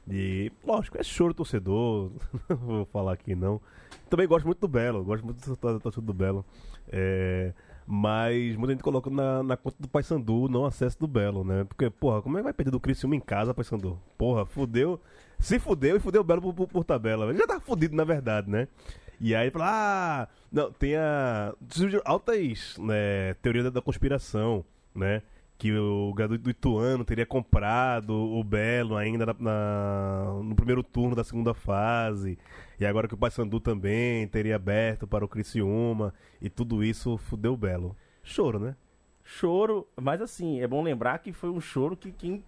e lógico, é choro torcedor, não vou falar aqui não. Também gosto muito do Belo, gosto muito da torcida do Belo. É... Mas muita gente coloca na, na conta do Paysandu não acesso do Belo, né? Porque, porra, como é que vai perder do Criciúma em casa, Paysandu? Porra, fudeu. Se fudeu e fudeu o Belo por, por, por tabela. Ele já tá fudido, na verdade, né? E aí fala, ah, não, tem a. altas né, teorias da conspiração, né? Que o garoto do Ituano teria comprado o Belo ainda na, na, no primeiro turno da segunda fase. E agora que o Paysandu também teria aberto para o Criciúma. E tudo isso fudeu o Belo. Choro, né? Choro, mas assim, é bom lembrar que foi um choro que quem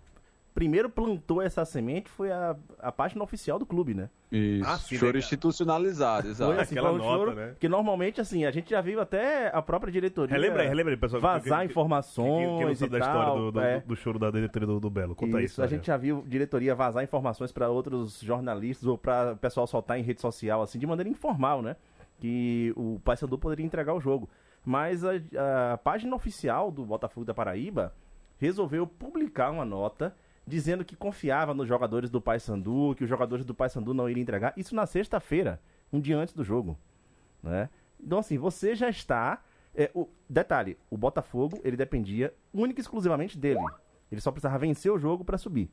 primeiro plantou essa semente foi a, a página oficial do clube, né? Isso, ah, sim, choro institucionalizado, exato. Foi, assim, Aquela foi um nota, choro né? que normalmente, assim, a gente já viu até a própria diretoria relembra aí, relembra aí, pessoal. vazar que, informações que, que, não sabe da história do, do, é. do, choro da diretoria do, do Belo. Conta isso. isso a gente já viu diretoria vazar informações para outros jornalistas ou para o pessoal soltar em rede social, assim, de maneira informal, né? Que o Paysandu poderia entregar o jogo. Mas a, a página oficial do Botafogo da Paraíba resolveu publicar uma nota dizendo que confiava nos jogadores do Paysandu, que os jogadores do Paysandu não iriam entregar. Isso na sexta-feira, um dia antes do jogo, né? Então assim, você já está é, o detalhe, o Botafogo, ele dependia única e exclusivamente dele. Ele só precisava vencer o jogo para subir.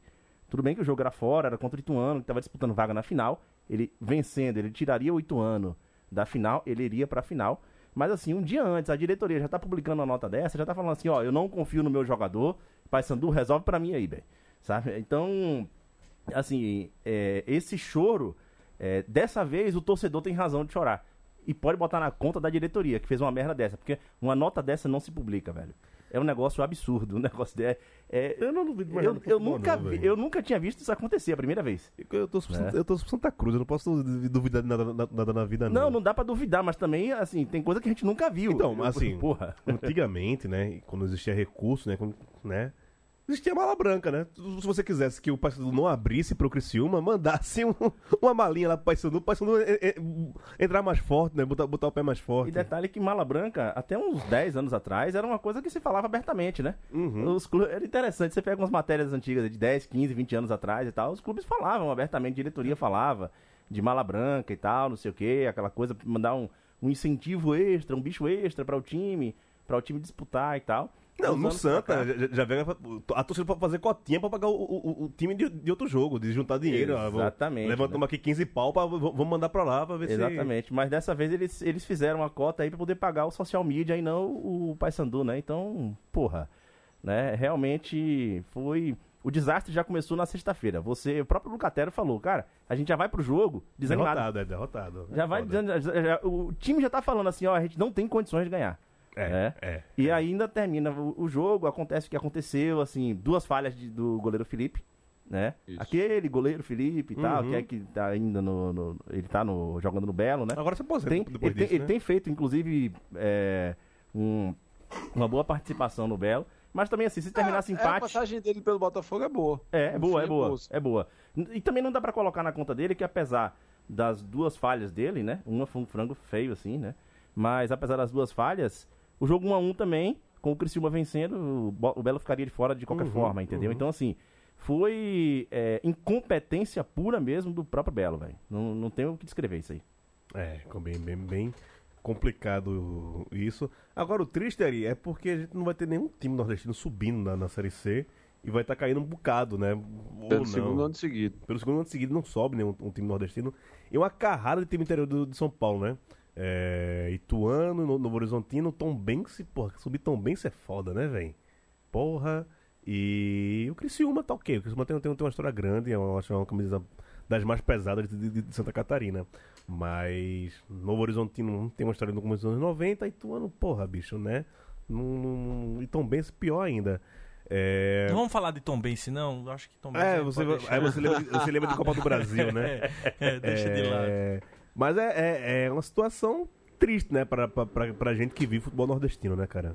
Tudo bem que o jogo era fora, era contra o Ituano, que estava disputando vaga na final. Ele vencendo, ele tiraria o Ituano da final, ele iria para a final. Mas assim, um dia antes, a diretoria já está publicando uma nota dessa, já está falando assim, ó, eu não confio no meu jogador, Paysandu resolve para mim aí, velho sabe? Então, assim, é, esse choro, é, dessa vez o torcedor tem razão de chorar. E pode botar na conta da diretoria, que fez uma merda dessa, porque uma nota dessa não se publica, velho. É um negócio absurdo, um negócio de, é, Eu não duvido mais eu, eu nunca não, vi, Eu nunca tinha visto isso acontecer a primeira vez. Eu tô é. eu tô Santa Cruz, eu não posso duvidar de nada, nada na vida, não. Não, não dá pra duvidar, mas também, assim, tem coisa que a gente nunca viu. Então, assim, porra. antigamente, né, quando existia recurso, né, quando, né, existia mala branca, né? Se você quisesse que o Paysandu não abrisse pro Criciúma, mandasse um, uma malinha lá pro Paysandu, o Paysandu entrar mais forte, né? Botar, botar o pé mais forte. E detalhe que mala branca, até uns 10 anos atrás, era uma coisa que se falava abertamente, né? Uhum. Os clubes, era interessante, você pega umas matérias antigas de 10, 15, 20 anos atrás e tal, os clubes falavam abertamente, diretoria falava de mala branca e tal, não sei o que, aquela coisa, mandar um, um incentivo extra, um bicho extra para o time, para o time disputar e tal. Não, no Santa, já, já vem a torcida pra fazer cotinha pra pagar o, o, o time de, de, outro jogo, de juntar dinheiro. Exatamente. Levantamos né? aqui 15 pau, pra, vamos mandar pra lá pra ver Exatamente. se... Exatamente, mas dessa vez eles, eles fizeram uma cota aí pra poder pagar o social media e não o Paysandu, né? Então, porra, né? Realmente foi... O desastre já começou na sexta-feira. Você, o próprio Lucatero falou, cara, a gente já vai pro jogo desanimado. Derrotado, é derrotado. Já vai, já, já, o time já tá falando assim, ó, a gente não tem condições de ganhar. É, né? é, E é. ainda termina o, o, jogo, acontece o que aconteceu, assim, duas falhas de, do goleiro Felipe, né? Aquele goleiro Felipe e tal, que é que tá ainda no, no- ele tá no, jogando no Belo, né? Agora você aposenta tem, depois ele, tem, disso, ele né? tem feito, inclusive, é, um- uma boa participação no Belo, mas também assim, se terminasse É, a empate, passagem dele pelo Botafogo é boa. é, é boa, é boa, é boa. E também não dá pra colocar na conta dele que apesar das duas falhas dele, né? Uma foi um frango feio assim, né? Mas apesar das duas falhas, o jogo 1 a 1 também, com o Criciúma vencendo, o Belo ficaria de fora de qualquer Uhum, forma, entendeu? uhum. Então assim, foi é, incompetência pura mesmo do próprio Belo, velho. Não, não tem o que descrever isso aí. É, ficou bem, bem, bem complicado isso. Agora, o triste aí é porque a gente não vai ter nenhum time nordestino subindo na, na Série C e vai estar caindo um bocado, né? Ou Pelo não. segundo ano seguido. Pelo segundo ano seguido não sobe nenhum um time nordestino. E uma carrada de time interior do, de São Paulo, né? É, Ituano, No- Novo Horizontino, Tom Bense, porra, subir Tom Bense é foda, né, velho? Porra. E o Criciúma tá ok. O Criciúma tem, tem, tem uma história grande, eu acho uma camisa das mais pesadas de, de- de Santa Catarina. Mas Novo Horizontino tem uma história no começo dos anos 90, Ituano, porra, bicho, né? Não, e Tom Bense pior ainda. É... Não vamos falar de Tom Bense, não? Acho que Tom Bense. É, você, aí você lembra, de- você lembra de Copa do Brasil, né? É, é, deixa de lado. Mas é, é, é uma situação triste, né, pra, pra, pra, pra gente que vive futebol nordestino, né, cara?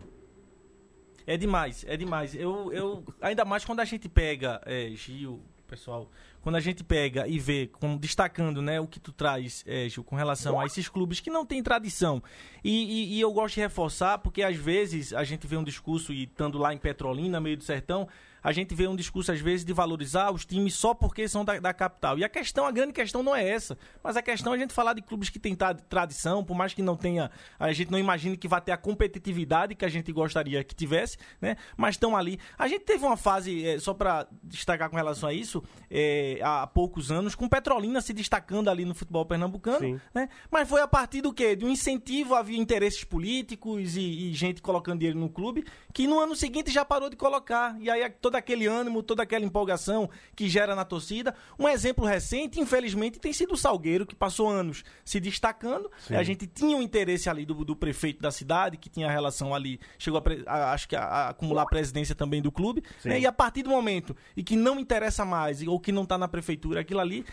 É demais, é demais. Eu, eu, ainda mais quando a gente pega, é, Gil, pessoal, quando a gente pega e vê, como destacando né, o que tu traz, é, Gil, com relação a esses clubes que não têm tradição. E, e- e eu gosto de reforçar, porque às vezes a gente vê um discurso, e estando lá em Petrolina, meio do sertão, a gente vê um discurso, às vezes, de valorizar os times só porque são da, da capital. E a questão, a grande questão não é essa. Mas a questão é a gente falar de clubes que têm tra- tradição, por mais que não tenha. A gente não imagine que vai ter a competitividade que a gente gostaria que tivesse, né? Mas estão ali. A gente teve uma fase, eh, só para destacar com relação a isso, eh, há poucos anos, com Petrolina se destacando ali no futebol pernambucano, Sim. né? Mas foi a partir do quê? De um incentivo, havia interesses políticos e, e gente colocando dinheiro no clube, que no ano seguinte já parou de colocar. E aí todo aquele ânimo, toda aquela empolgação que gera na torcida. Um exemplo recente, infelizmente, tem sido o Salgueiro, que passou anos se destacando. Sim. A gente tinha um interesse ali do, do prefeito da cidade, que tinha relação ali, chegou a, a- acho que a, a acumular a presidência também do clube. Né? E a partir do momento em que não interessa mais, ou que não está na prefeitura, aquilo ali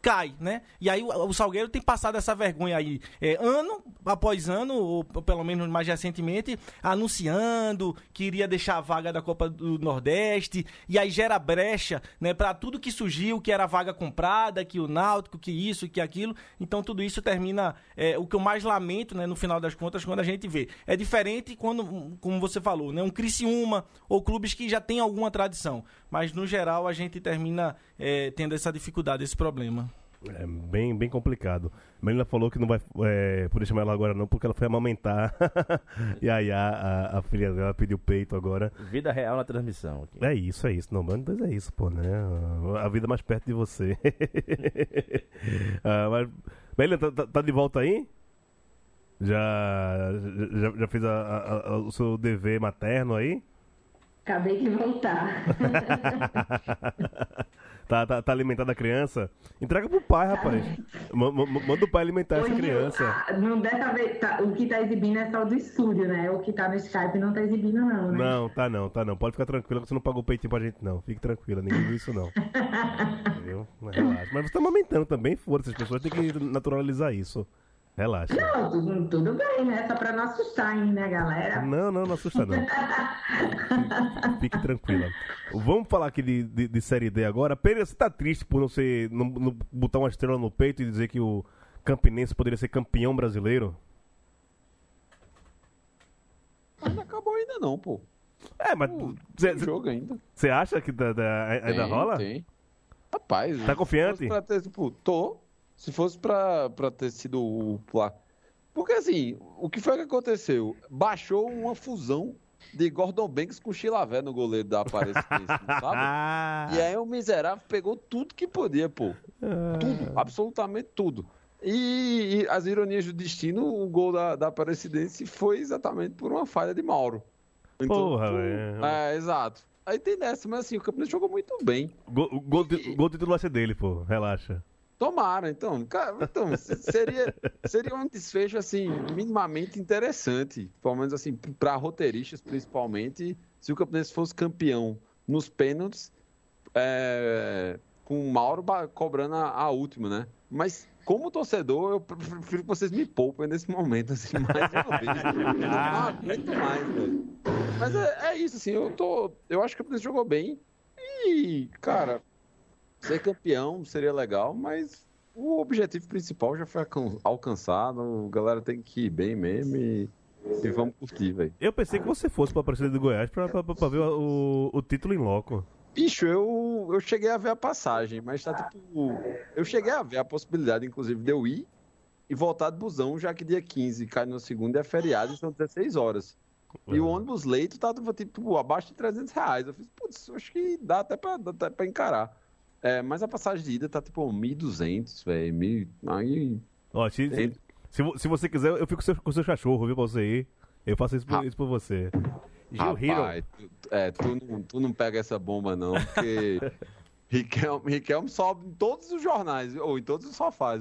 cai, né? E aí o, Salgueiro tem passado essa vergonha aí, é, ano após ano, ou pelo menos mais recentemente, anunciando que iria deixar a vaga da Copa do Nordeste, e aí gera brecha, né, para tudo que surgiu, que era vaga comprada, que o Náutico, que isso, que aquilo. Então tudo isso termina, é, o que eu mais lamento, né, no final das contas, quando a gente vê. É diferente quando, como você falou, né, um Criciúma ou clubes que já têm alguma tradição, mas no geral a gente termina é, tendo essa dificuldade, esse problema. É bem, bem complicado. Melina falou que não vai é, poder chamar ela agora não, porque ela foi amamentar. e aí a, a, a filha dela pediu peito agora. Vida real na transmissão. aqui. É isso, é isso. Não, mas é isso, pô, né? A vida mais perto de você. ah, mas, Melina, tá, tá- tá de volta aí? Já, já, já fez a- a- a- o seu dever materno aí? Acabei de voltar. Tá, tá, tá alimentando a criança? Entrega pro pai, rapaz. Ma- Manda o pai alimentar essa Hoje, criança. ah, não dessa vez, tá- o que tá exibindo é só do estúdio, né? O que tá no Skype não tá exibindo, não, né? Não, tá não, tá não. Pode ficar tranquila que você não pagou o peitinho pra gente, não. Fique tranquila, ninguém viu isso, não. Entendeu? Mas relaxa. Mas você tá amamentando também, foda-se. As pessoas têm que naturalizar isso. Relaxa. Não, tudo, tudo bem, né? Só pra não assustar, hein, né, galera? Não, não, não assusta não. Fique, fique tranquila. Vamos falar aqui de, de, de Série D agora. Pereira, você tá triste por não ser. Não, não botar uma estrela no peito e dizer que o Campinense poderia ser campeão brasileiro? Mas não acabou ainda não, pô. É, mas. Tem jogo ainda. Você acha que da- da- ainda Tem, rola? Tem. Rapaz, Tá confiante? tipo, tô. Se fosse pra, pra ter sido o plá. Porque assim, o que foi que aconteceu? Baixou uma fusão de Gordon Banks com Chilavé no goleiro da Aparecidense, sabe? E aí o miserável pegou tudo que podia, pô. Tudo, absolutamente tudo. E, e as ironias do destino, o gol da, da Aparecidense foi exatamente por uma falha de Mauro. Porra, tu- velho. É, exato. Aí tem dessa, mas assim, o Campinense jogou muito bem. O gol, de- o gol do título vai ser dele, pô. Relaxa. Tomara, então. Cara, então, se- seria, seria um desfecho, assim, minimamente interessante. Pelo menos, assim, para roteiristas, principalmente, se o Campinense fosse campeão nos pênaltis, é, com o Mauro cobrando a, a última, né? Mas como torcedor, eu prefiro que vocês me poupem nesse momento, assim, mais uma vez. Aguento mais, velho. Mas é, é isso, assim, eu tô. Eu acho que o Fluminense jogou bem. E, cara, ser campeão seria legal, mas o objetivo principal já foi alcan- alcançado. A galera tem que ir bem mesmo e, e vamos curtir, velho. Eu pensei que você fosse pra Aparecida de Goiás pra, pra, pra ver o, o título em loco. Bicho, eu, eu cheguei a ver a passagem, mas tá tipo. Eu cheguei a ver a possibilidade, inclusive, de eu ir e voltar de busão, já que dia 15 cai no segundo e é feriado e são 16 horas. E o ônibus leito tá tipo abaixo de 300 reais. Eu fiz, putz, acho que dá até pra, dá até pra encarar. É, mas a passagem de ida tá tipo 1.200, velho. mil- Aí. Ó, se, se, se vo- se você quiser, eu fico com seu, com seu cachorro, viu, pra você ir. Eu faço isso por, isso por você. Gil. Rapaz, tu, é, tu não, tu não pega essa bomba, não, porque Riquelme, Riquelme sobe em todos os jornais, ou em todos os sofás.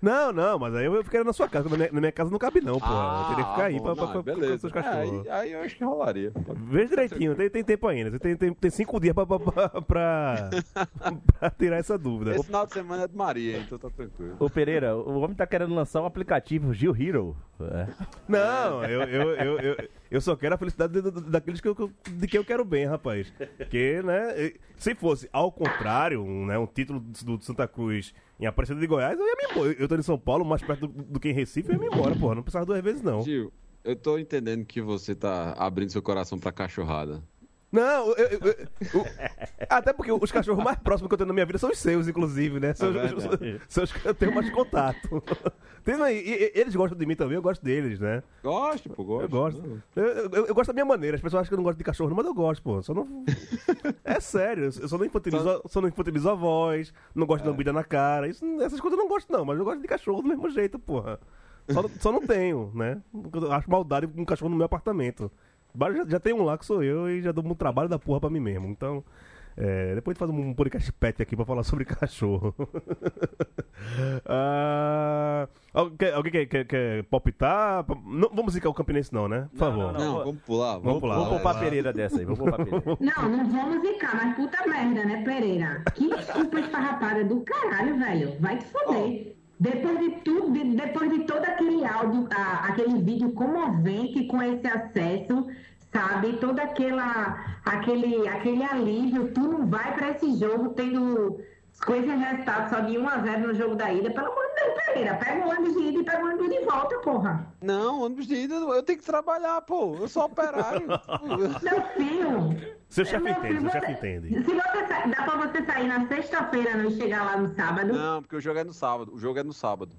Não, não, mas aí eu ficaria na sua casa. Na minha, na minha casa não cabe, não, pô. eu teria que ficar aí bom, pra, pra, não, pra, pra, beleza. com seus É, cachorros. aí, aí eu acho que rolaria. Veja direitinho, tem, tem tempo ainda. Você tem, tem, tem cinco dias pra, pra, pra, pra, pra tirar essa dúvida. Esse final de semana é de Maria, então tá tranquilo. Ô Pereira, o homem tá querendo lançar um aplicativo Gil Hero. É. Não, eu, eu, eu, eu, eu só quero a felicidade de- de- daqueles que eu, que eu- de quem eu quero bem, rapaz. Porque, né, se fosse ao contrário, um, né, um título do, do Santa Cruz em Aparecida de Goiás, eu ia me embora. Eu tô em São Paulo, mais perto do, do que em Recife, eu ia me embora, porra. Não precisava duas vezes, não. Gil, eu tô entendendo que você tá abrindo seu coração pra cachorrada. Não, eu- eu- eu- até porque os cachorros mais próximos que eu tenho na minha vida são os seus, inclusive, né? São, É os- são os que eu tenho mais contato. Tem, e- e- eles gostam de mim também, eu gosto deles, né? Gosto, pô, gosto. Eu gosto. Eu, eu- eu gosto da minha maneira. As pessoas acham que eu não gosto de cachorro, mas eu gosto, pô. Só não... É sério, eu só não infantilizo, só não infantilizo a voz, não gosto de lambida na cara. Isso, essas coisas eu não gosto, não, mas eu gosto de cachorro do mesmo jeito, porra. Só, só não tenho, né? Eu acho maldade com um cachorro no meu apartamento. Já, já tem um lá que sou eu e já dou um trabalho da porra pra mim mesmo. Então, é, depois a gente faz um podcast pet aqui pra falar sobre cachorro. Ah, alguém quer, alguém quer, quer, quer palpitar? Não, vamos zicar o Campinense não, né? Por favor. Não, vamos pular. Vamos pular. Vamos poupar a Pereira dessa aí, vamos poupar a Pereira. Não, não vamos zicar, mas puta merda, né, Pereira? Que desculpa esfarrapada do caralho, velho. Vai te foder. Depois de tudo, de- depois de todo aquele áudio, a- aquele vídeo comovente com esse acesso, sabe? Todo aquela, aquele, aquele alívio, tu não vai pra esse jogo tendo com esse resultado só de 1 a 0 no jogo da ida. Pelo amor de Deus, Pereira, pega o ônibus de ida e pega o ônibus de volta, porra. Não, ônibus de ida, eu tenho que trabalhar, pô. Eu sou operário. Meu filho. Seu chefe Meu entende, filho, seu chefe entende. Se você dá pra você sair na sexta-feira não e chegar lá no sábado? Não, porque o jogo é no sábado. O jogo é no sábado.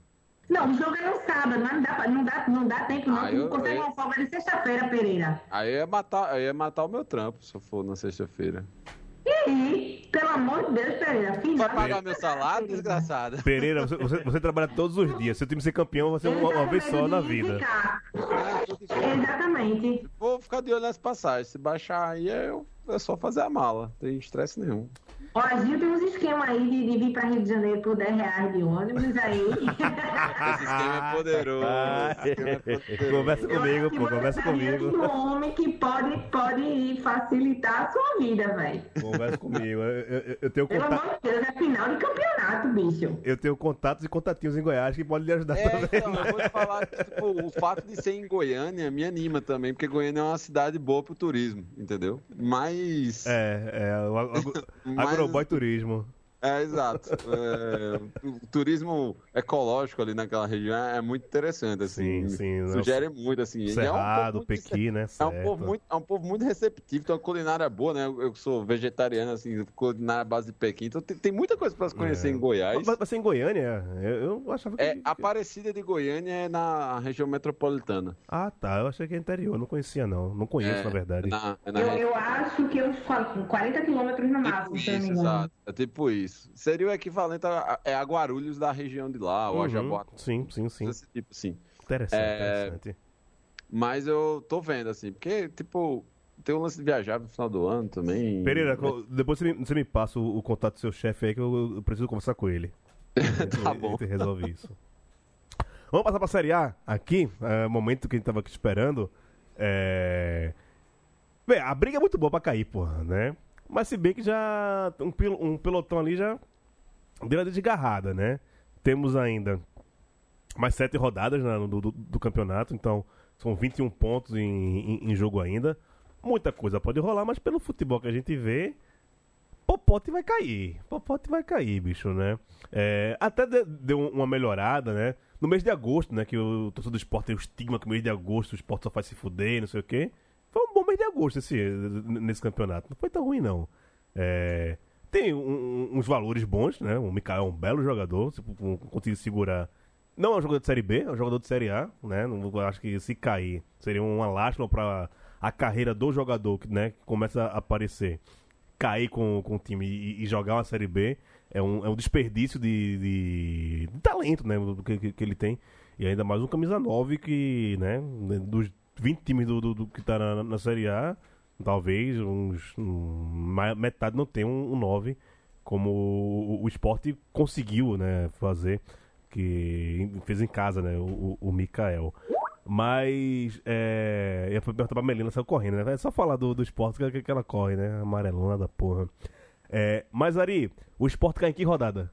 Não, o jogo é no sábado, mas não dá, não dá, não dá tempo não. Ah, tu não eu- consegue eu- uma folga de sexta-feira, Pereira. Aí eu ia matar, eu ia matar o meu trampo se eu for na sexta-feira. E aí, pelo amor de Deus, Pereira, final. Vai pagar meu salário, desgraçada. Pereira, você, você- você trabalha todos os dias. Se o time ser campeão, ser uma, uma vez só na vida. Exatamente. Vou ficar de olho nas passagens. Se baixar aí, é, eu- é só fazer a mala. Não tem estresse nenhum. Gil tem uns esquemas aí de, de vir pra Rio de Janeiro por 10 reais de ônibus aí. Esse esquema é poderoso. esse esquema é poderoso. Conversa comigo, pô, conversa Tá comigo. um homem que pode, pode facilitar a sua vida, velho. Conversa comigo. Eu, eu- eu tenho Pelo contato. amor de Deus, é final de campeonato, bicho. Eu tenho contatos e contatinhos em Goiás que podem lhe ajudar É, também. então, eu vou te falar que tipo, o fato de ser em Goiânia me anima também, porque Goiânia é uma cidade boa pro turismo, entendeu? Mas. É, é, o agro- Mas- agroboy turismo. É, exato. É, o turismo ecológico ali naquela região é muito interessante, assim. Sim, sim, né? Sugere muito, assim. E é um povo Cerrado, muito Pequi, né? É um, povo muito, é um povo muito receptivo, tem uma culinária boa, né? Eu, eu sou vegetariano, assim, culinária base de Pequim, então tem, tem muita coisa pra se conhecer É. em Goiás. Mas, mas em Goiânia, eu, eu achava que. É, a Aparecida de Goiânia é na região metropolitana. Ah, tá. Eu achei que é interior. Não conhecia, não. Não conheço, É, na verdade. É na, é na Eu, eu acho que uns qua- 40 quilômetros no máximo, Tipo se eu não me engano. exato. É tipo isso. Seria o equivalente a, a, é a Guarulhos da região de lá, ou a Uhum, Jaboatão. Sim, sim, sim. Esse tipo, sim. Interessante, É, interessante. Mas eu tô vendo, assim, porque, tipo, tem um lance de viajar no final do ano também. Pereira, depois você me, você me passa o, o contato do seu chefe aí que eu, eu preciso conversar com ele. Tá Ele- bom. Ele resolve isso. Vamos passar pra Série A aqui, é, momento que a gente tava aqui esperando. É... Bem, a briga é muito boa pra cair, porra, né? Mas se bem que já um, pil- um pelotão ali já deu a desgarrada, né? Temos ainda mais sete rodadas né, do, do- do campeonato, então são 21 pontos em, em, em jogo ainda. Muita coisa pode rolar, mas pelo futebol que a gente vê, Popote vai cair. Popote vai cair, bicho, né? É, até de- deu uma melhorada, né? No mês de agosto, né? Que o torcedor do esporte tem o estigma que no mês de agosto o esporte só faz se fuder, não sei o quê. Foi um bom mês de agosto esse, nesse campeonato. Não foi tão ruim, não. É, tem um- uns valores bons, né? O Mikael é um belo jogador, se con- conseguir segurar. Não é um jogador de Série B, é um jogador de Série A, né? Não, acho que se cair seria uma lástima para a carreira do jogador, que, né? Que começa a aparecer. Cair com, com o time e, e jogar uma Série B é um, é um desperdício de, de- de talento, né? Que, que- que ele tem. E ainda mais um camisa 9 que, né? Dos 20 times do, do- do que tá na, na Série A, talvez uns, um, metade não tem um, um 9, como o, o esporte conseguiu, né? Fazer, que fez em casa, né? O, o, Mikael. Mas, é. Ia perguntar pra Melina, saiu correndo, né? É só falar do, do esporte que, que ela corre, né? Amarelona da porra. É, mas, Ari, o esporte cai em que rodada?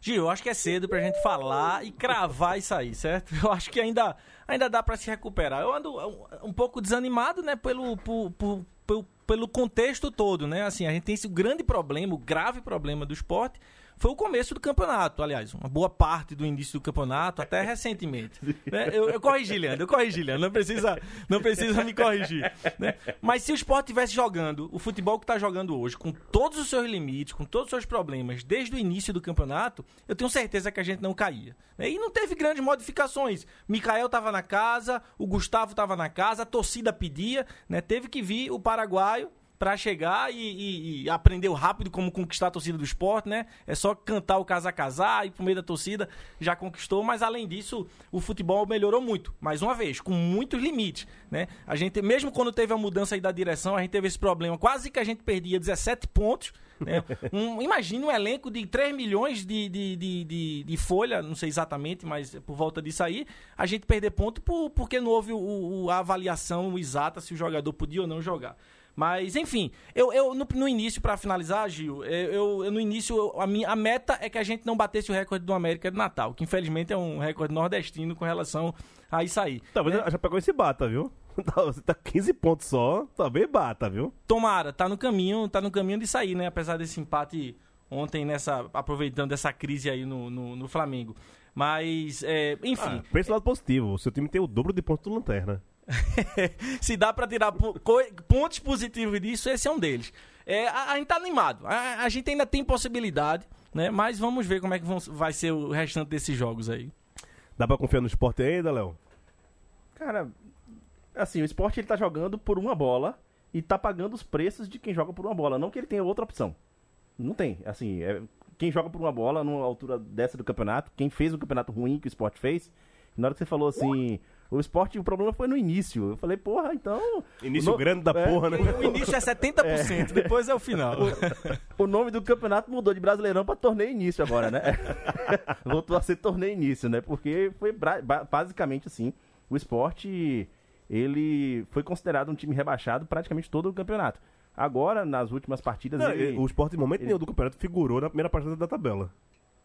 Gil, eu acho que é cedo pra gente falar e cravar isso aí, certo? Eu acho que ainda, ainda dá pra se recuperar. Eu ando um, um pouco desanimado, né, pelo, por- por- pelo, pelo contexto todo, né? Assim, a gente tem esse grande problema, o grave problema do esporte, foi o começo do campeonato, aliás, uma boa parte do início do campeonato, até recentemente. né? eu, eu corrigi, Leandro, eu corrigi, Leandro, não precisa, não precisa me corrigir. né? Mas se o esporte estivesse jogando o futebol que está jogando hoje, com todos os seus limites, com todos os seus problemas, desde o início do campeonato, eu tenho certeza que a gente não caía. né? E não teve grandes modificações. Mikael estava na casa, o Gustavo estava na casa, a torcida pedia, né? teve que vir o paraguaio pra chegar e, e- e aprendeu rápido como conquistar a torcida do esporte, né? É só cantar o casa casar e pro meio da torcida já conquistou, mas além disso, o futebol melhorou muito. Mais uma vez, com muitos limites, né? A gente, mesmo quando teve a mudança aí da direção, a gente teve esse problema, quase que a gente perdia 17 pontos, né? Um, imagina um elenco de 3 milhões de, de, de, de, de folha, não sei exatamente, mas por volta disso aí, a gente perder ponto por, porque não houve o- o- a avaliação exata se o jogador podia ou não jogar. Mas, enfim, eu, eu no, no início, pra finalizar, Gil, eu, eu- no início, eu- a, minha, a meta é que a gente não batesse o recorde do América de Natal, que infelizmente é um recorde nordestino com relação a isso aí. Talvez né? a Chapecoense bata, viu? Tá- Você tá 15 pontos só, talvez bata, viu? Tomara, tá no caminho, tá no caminho de sair, né? Apesar desse empate ontem nessa. aproveitando dessa crise aí no, no, no Flamengo. Mas, é, enfim. Ah, pensa lado positivo, o seu time tem o dobro de pontos do Lanterna. Se dá pra tirar pontos positivos disso, esse é um deles. É, a, a gente tá animado. A, a gente ainda tem possibilidade, né? Mas vamos ver como é que vão- vai ser o restante desses jogos aí. Dá pra confiar no esporte ainda, Léo? Cara, assim, o esporte ele tá jogando por uma bola e tá pagando os preços de quem joga por uma bola. Não que ele tenha outra opção. Não tem. Assim, é, quem joga por uma bola numa altura dessa do campeonato, quem fez o campeonato ruim que o esporte fez, na hora que você falou assim, o esporte, o problema foi no início. Eu falei, porra, então. Início no- grande da é, porra, né? O início é 70%, depois é o final. O nome do campeonato mudou de Brasileirão pra torneio início agora, né? Voltou a ser torneio início, né? Porque foi basicamente assim, o esporte ele foi considerado um time rebaixado praticamente todo o campeonato. Agora, nas últimas partidas, Não, ele... O esporte, em momento ele- nenhum do campeonato, figurou na primeira partida da tabela.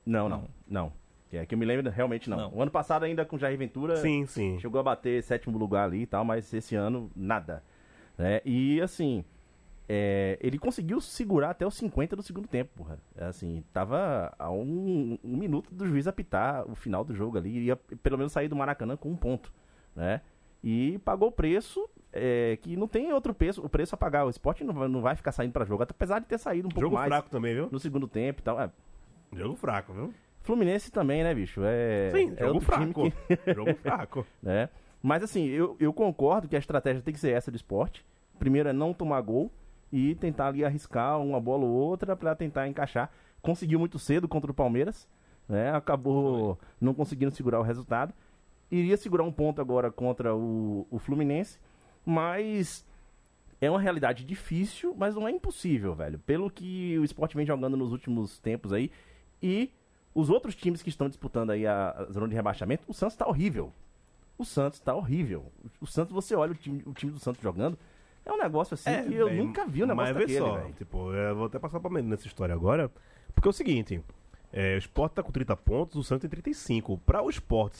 Não, não, não. É que eu me lembro, realmente não. Não. O ano passado, ainda com Jair Ventura, Sim, sim. chegou a bater sétimo lugar ali e tal, mas esse ano, nada. né? E, assim, é, ele conseguiu segurar até os 50 do segundo tempo, porra. É, Assim, tava a um, um minuto do juiz apitar o final do jogo ali, ia pelo menos sair do Maracanã com um ponto, né? E pagou o preço, é, que não tem outro preço, o preço a pagar. O esporte não vai, não vai ficar saindo pra jogo, apesar de ter saído um pouco Jogo mais fraco também, viu? no segundo tempo e tal. É, Jogo fraco, viu? Fluminense também, né, bicho? É, Sim, é jogo time fraco. que- jogo fraco. né? Mas assim, eu, eu concordo que a estratégia tem que ser essa do esporte. Primeiro é não tomar gol e tentar ali arriscar uma bola ou outra pra tentar encaixar. Conseguiu muito cedo contra o Palmeiras, né? Acabou não conseguindo segurar o resultado. Iria segurar um ponto agora contra o, o Fluminense, mas é uma realidade difícil, mas não é impossível, velho. Pelo que o esporte vem jogando nos últimos tempos aí e os outros times que estão disputando aí a, a zona de rebaixamento, o Santos tá horrível. O Santos tá horrível. O Santos, você olha o time, o time do Santos jogando, É um negócio assim É, que eu velho, nunca vi um negócio Mas daquele, só, tipo, eu vou até passar pra menos nessa história agora. Porque é o seguinte: é, o Sport tá com 30 pontos, o Santos tem 35. Pra o Sport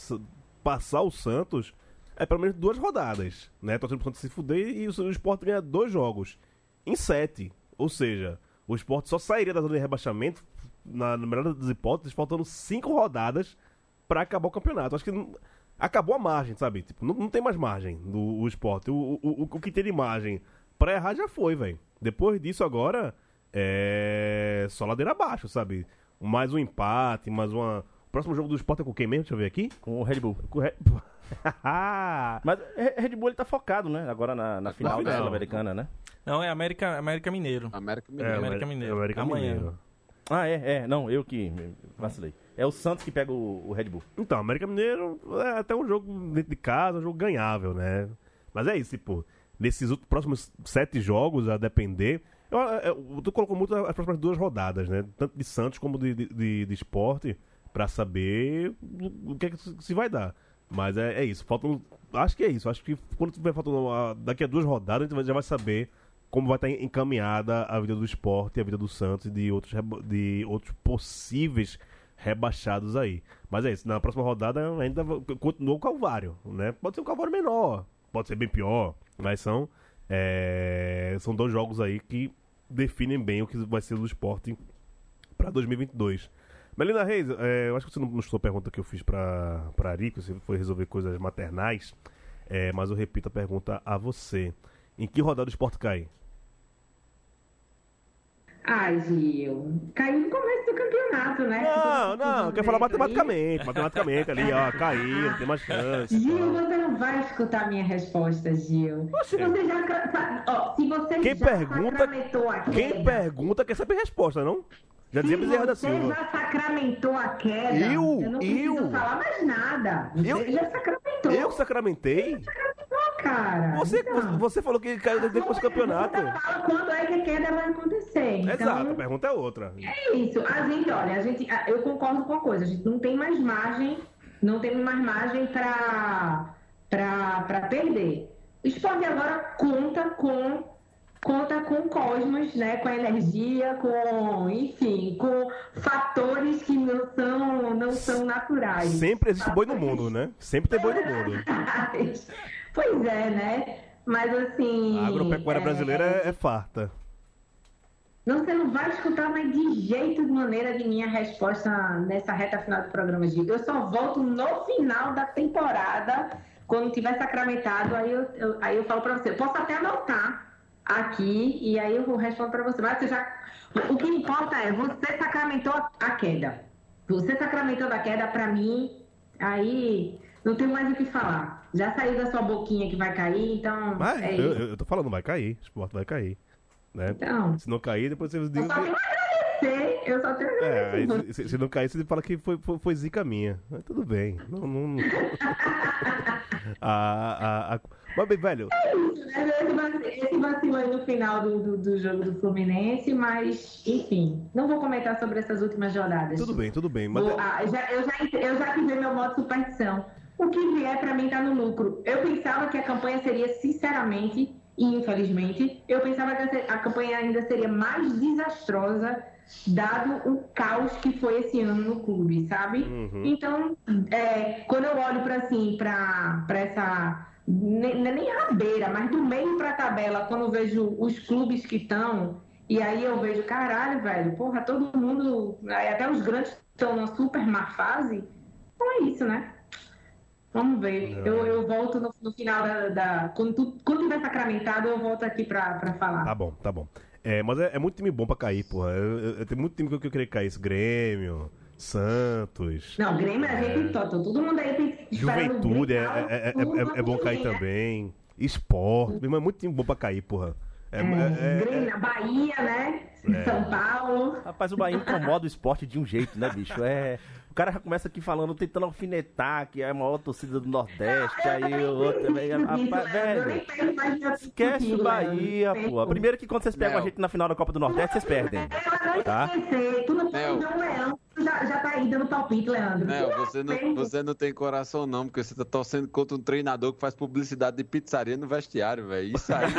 passar o Santos, é pelo menos duas rodadas, né? Torcendo pro Santos se fuder e o, o Sport ganha dois jogos em sete. Ou seja, o Sport só sairia da zona de rebaixamento, na, na melhor das hipóteses, faltando cinco rodadas pra acabar o campeonato. Acho que acabou a margem, sabe? Tipo, não, não tem mais margem do o Sport. O, o, o, o que tem de margem pra errar já foi, velho. Depois disso agora, é só ladeira abaixo, sabe? Mais um empate, mais uma... O próximo jogo do Sport é com quem mesmo? Deixa eu ver aqui. Com o Red Bull. Com o Red... Mas Re- Red Bull ele tá focado, né? Agora na, na final da final. Sul-Americana, né? Não, é América, América Mineiro. América É, Mineiro. América Mineiro. América Amanhã. Mineiro. Ah, é, é. Não, eu que vacilei. É o Santos que pega o, o Red Bull. Então, América Mineiro é até um jogo dentro de casa, um jogo ganhável, né? Mas é isso, tipo, nesses próximos sete jogos, a depender. Eu, eu, tu colocou muito as próximas duas rodadas, né? Tanto de Santos como de, de, de, esporte, pra saber o, que, é que se vai dar. Mas é, é isso, faltam. Acho que é isso. Acho que quando tiver faltando a- daqui a duas rodadas, a gente já vai saber como vai estar encaminhada a vida do esporte, a vida do Santos e de outros, de outros possíveis rebaixados aí. Mas é isso, na próxima rodada ainda continua o Calvário, né? Pode ser um Calvário menor, pode ser bem pior, mas são, é, são dois jogos aí que definem bem o que vai ser do esporte para 2022. Melina Reis, é, eu acho que você não mostrou a pergunta que eu fiz pra Ari, que você foi resolver coisas maternais, é, mas eu repito a pergunta a você. Em que rodada o esporte cai? Ai, Gil, caiu no começo do campeonato, né? Não, não, quer falar matematicamente, matematicamente ali, ó, caiu, não tem mais chance. Gil, você não vai escutar a minha resposta, Gil. Oxê. Você já. Ó, se você Quem já pergunta- sacramentou a queda. Quem pergunta quer saber a resposta, não? Já dizia Bezerra da você Silva. já sacramentou a queda, Eu? não preciso Eu? falar mais nada. Você Eu? já sacramentou. Eu sacramentei? Sacramentou, cara. Você, Então. você falou que caiu depois do campeonato. Você fala quando é que a queda vai acontecer. Então, Exato, a pergunta é outra. É isso. A gente, olha, a gente, eu concordo com a coisa. A gente não tem mais margem, não tem mais margem para para perder. O esporte agora conta com conta com o cosmos, né, com a energia, com, enfim, com fatores que não são não são naturais. Sempre existe boi no mundo, né? Sempre tem boi no mundo. Pois é, né? Mas assim. A agropecuária é, brasileira é, é farta. Não, você não vai escutar mais de jeito de maneira de minha resposta nessa reta final do programa, Gil. Eu só volto no final da temporada, quando tiver sacramentado, aí eu, eu- aí eu falo pra você. Eu posso até anotar aqui e aí eu respondo pra você. Mas você já. O que importa é, você sacramentou a a queda. Você sacramentou da queda, pra mim, aí não tenho mais o que falar. Já saiu da sua boquinha que vai cair, então. Mas é eu, eu, tô falando, vai cair. O esporte vai cair. Né? Então. Se não cair, depois vocês Eu dizem. só tenho a agradecer. Eu só tenho a É, agradecer. se, se não cair, você fala que foi, foi, foi zica minha. Mas tudo bem. Não, não... a, a, a... Mas bem, velho, Esse vacilo- Esse vacilo aí no final do, do, do jogo do Fluminense, mas, enfim, não vou comentar sobre essas últimas rodadas. tudo bem, tudo bem. Mas Vou- ah, já- eu, já, eu já ativei meu modo superstição. O que vier pra mim tá no lucro. Eu pensava que a campanha seria, sinceramente, e infelizmente, eu pensava que a campanha ainda seria mais desastrosa, dado o caos que foi esse ano no clube, sabe? Uhum. Então, é, quando eu olho para assim, para essa ne- não é nem a beira, mas do meio para a tabela, quando eu vejo os clubes que estão, e aí eu vejo, caralho, velho, porra, todo mundo, até os grandes estão numa super má fase. Então é isso, né? Vamos ver. Eu, eu volto no, no final da. da- quando, tu, quando tiver sacramentado, eu volto aqui pra, pra falar. Tá bom, tá bom. É, mas é, é muito time bom pra cair, porra. Eu, eu, eu tenho muito time que eu, que eu queria cair. Esse Grêmio, Santos. Não, Grêmio, a gente, to- to- todo mundo aí tem Juventude é, gritar é, é, é, é bom cair também. Esporte. Meu irmão, é muito bom pra cair, porra. É, É, é- é- Grêmio, Bahia, né? É. São Paulo. Rapaz, o Bahia incomoda o esporte de um jeito, né, bicho? É. O cara já começa aqui falando, tentando alfinetar, que é a maior torcida do Nordeste, aí o outro também. Rapaz, velho. Esquece o Bahia, pô. Primeiro que quando vocês pegam a gente na final da Copa do Nordeste, vocês perdem. Tá? Tu não pode ver um leão, tá, já tá aí dando palpite, Leandro. Não, você não, você não tem coração não, porque você tá torcendo contra um treinador que faz publicidade de pizzaria no vestiário, velho. Isso aí.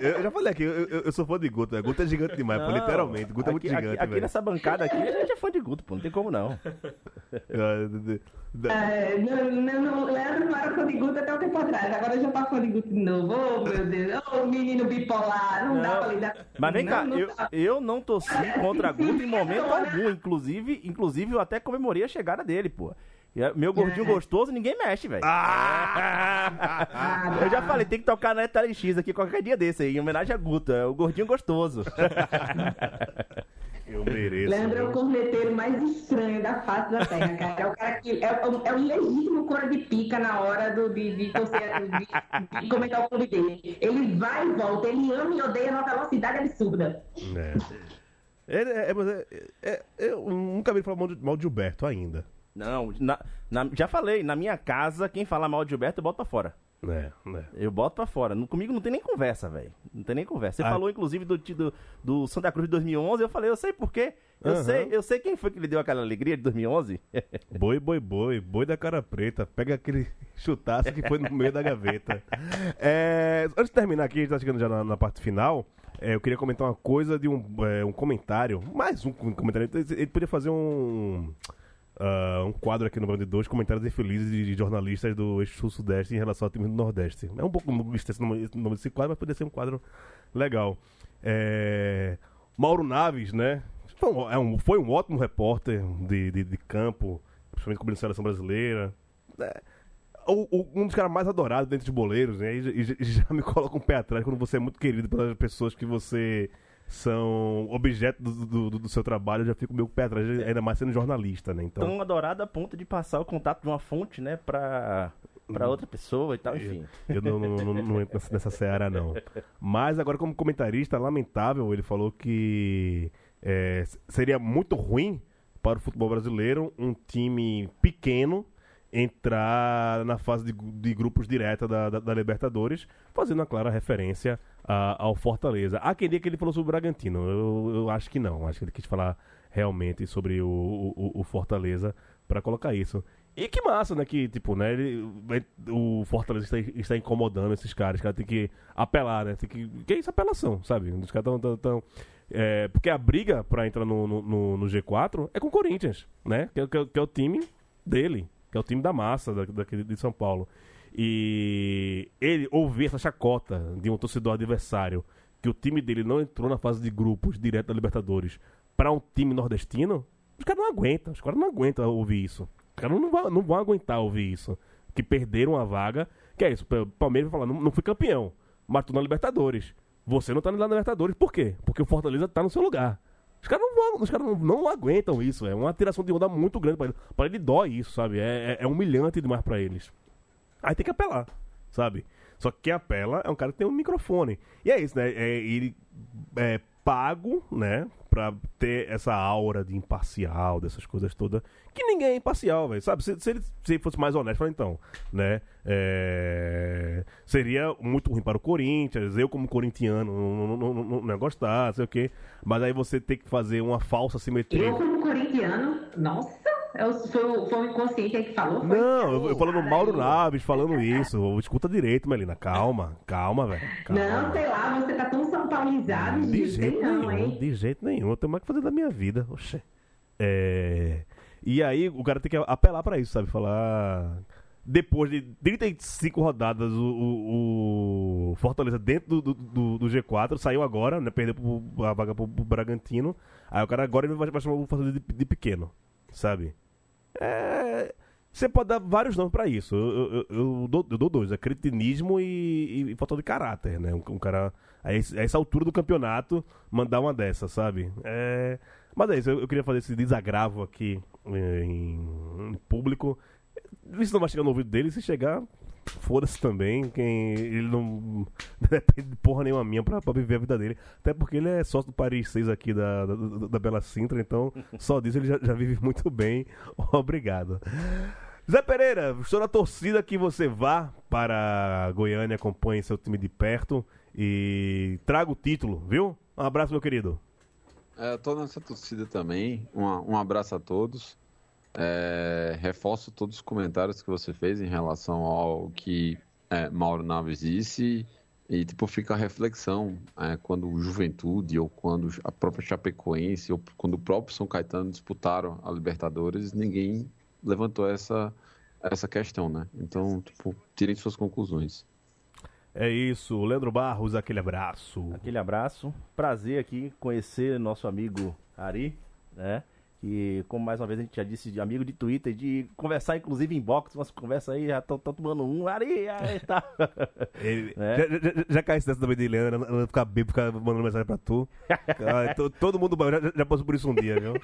Eu já falei aqui, eu, eu- eu sou fã de Guto, né? Guto é gigante demais, pô, Não, literalmente. Guto é muito aqui- aqui- gigante, Aqui, velho. nessa bancada aqui, a gente é fã de Guto, pô. Não tem como não. É, não, não, não, Leandro não era fã de Guto até um tempo atrás, agora já tá fã de Guto de novo. Oh, meu Deus, ô menino bipolar, não, dá pra lidar. Mas vem não, cá, não eu, dá. eu não torci contra Guto em momento algum. Inclusive, inclusive, eu até comemorei a chegada dele, pô. É, Meu gordinho É. gostoso, ninguém mexe, velho. Ah! Eu já falei, tem que tocar na TLX aqui qualquer dia desse aí, em homenagem a Guto, é o gordinho gostoso. Eu mereço. Leandro é o corneteiro mais estranho da face da terra, cara. É o cara que é, o- é o ilegítimo cor de pica na hora do, de, de, torcer- de- de comentar o clube dele. Ele vai e volta, ele ama e odeia numa velocidade absurda. É. Ele é- é- é- é- eu nunca vi falar mal de, mal de Gilberto ainda. Não, na- na- já falei, na minha casa, quem falar mal de Gilberto, pra fora. É, né? Eu boto pra fora. Não- comigo não tem nem conversa, velho. Não tem nem conversa. Você Ah. falou, inclusive, do, do, do Santa Cruz de 2011. Eu falei, eu sei por quê. Eu, Aham. sei, eu sei quem foi que lhe deu aquela alegria de 2011. Boi, boi, boi, boi da cara preta. Pega aquele chutaço que foi no meio da gaveta. É, antes de terminar aqui, a gente tá chegando já na, na parte final. é, eu queria comentar uma coisa de um, é, um comentário. Mais um comentário. Ele podia fazer um. Ah, um quadro aqui no Band de dois comentários infelizes de, jornalistas do eixo sul-sudeste em relação ao time do Nordeste. É um pouco extenso o nome esse nome desse quadro, mas poderia ser um quadro legal. É, Mauro Naves, né? Foi um, é um- foi um ótimo repórter de, de, de campo, principalmente cobrindo a seleção brasileira. É, o- o- um dos caras mais adorados dentro de boleiros, né? E, e e já me coloca um pé atrás quando você é muito querido pelas pessoas que você são objeto do, do, do- seu trabalho, eu já fico meio com o pé atrás, ainda mais sendo jornalista, né? Então, Tão adorado a ponto de passar o contato de uma fonte, né, pra, pra outra pessoa e tal, enfim. Eu não, não, não, não entro nessa, seara, não. Mas agora, como comentarista, lamentável, ele falou que é, seria muito ruim para o futebol brasileiro um time pequeno entrar na fase de, de grupos direta da, da- da Libertadores, fazendo uma clara referência ao Fortaleza. Há quem diga que ele falou sobre o Bragantino. Eu, eu acho que não. Acho que ele quis falar realmente sobre o, o- o Fortaleza para colocar isso. E que massa, né? Que, tipo, né? ele- o Fortaleza está, está incomodando esses caras. Os caras têm que apelar, né? Tem que, que é isso? Apelação, sabe? Os caras estão. Tão, tão- é, porque a briga para entrar no, no, no- no G4 é com o Corinthians, né? Que, é- que é- que é o time dele, que é o time da massa da- daqui de São Paulo. E ele ouvir essa chacota de um torcedor adversário que o time dele não entrou na fase de grupos direto da Libertadores para um time nordestino, os caras não aguentam. Os caras não aguentam ouvir isso. Os caras não vão, não vão aguentar ouvir isso. Que perderam a vaga. Que é isso, o Palmeiras vai falar, não, não fui campeão, mas tô na Libertadores. Você não tá na Libertadores, por quê? Porque o Fortaleza tá no seu lugar. Os caras não, os caras não, não aguentam isso, é uma tiração de onda muito grande pra ele. Pra ele dói isso, sabe? É, é- é humilhante demais pra eles. Aí tem que apelar, sabe? Só que quem apela é um cara que tem um microfone. E é isso, né? É, ele é pago, né? Pra ter essa aura de imparcial, dessas coisas todas. Que ninguém é imparcial, velho. Sabe? Se, se ele se fosse mais honesto, fala então, né? É, seria muito ruim para o Corinthians. Eu, como corintiano, não, não, não, não ia gostar, sei o quê. Mas aí você tem que fazer uma falsa simetria. Eu, como corintiano, nossa, foi, o- foi o inconsciente aí que falou. Foi Não, eu, eu falando Mauro. Naves falando isso. Escuta direito, Melina. Calma, calma, velho. Não, sei lá, você tá tão São Paulizado, De jeito não, nenhum, hein? de jeito nenhum. Eu tenho mais o que fazer da minha vida. Oxê. É... E aí o cara tem que apelar pra isso, sabe? Falar. Depois de 35 rodadas, o, o- o Fortaleza dentro do, do- do G4 saiu agora, né? Perdeu pro- a vaga pro, pro Bragantino. Aí o cara agora vai, vai chamar o Fortaleza de, de pequeno, sabe? É. Você pode dar vários nomes pra isso. Eu, eu- eu- dou, eu dou dois: é cretinismo e, e, falta de caráter, né? Um, um cara, a, essa altura do campeonato, mandar uma dessa, sabe? É, mas é isso, eu, eu queria fazer esse desagravo aqui é, em, em público. Isso não vai chegar no ouvido dele, se chegar, foda-se também. Quem, ele não depende de porra nenhuma minha pra, pra viver a vida dele. Até porque ele é sócio do Paris 6 aqui da, da, da Bela Sintra, então só disso ele já, já vive muito bem. Obrigado. Zé Pereira, estou na torcida que você vá para Goiânia, acompanhe seu time de perto e traga o título, viu? Um abraço, meu querido. É, eu tô nessa torcida também. Um, um abraço a todos. É, reforço todos os comentários que você fez em relação ao que é, Mauro Naves disse. E, tipo, fica a reflexão é, quando o Juventude, ou quando a própria Chapecoense, ou quando o próprio São Caetano disputaram a Libertadores, ninguém levantou essa, essa questão, né? Então, tipo, tirem suas conclusões. É isso, Leandro Barros, aquele abraço. Aquele abraço. Prazer aqui conhecer nosso amigo Ari, né? E como mais uma vez a gente já disse, de amigo de Twitter, de conversar inclusive em box, umas conversas aí, já estão tomando um, Ari, aí tá. Ele, né? Já, já, já caiu dessa também de Leandro, ela ficar bêbado, ficar mandando mensagem pra tu. Ah, todo mundo já, já, passou por isso um dia, viu?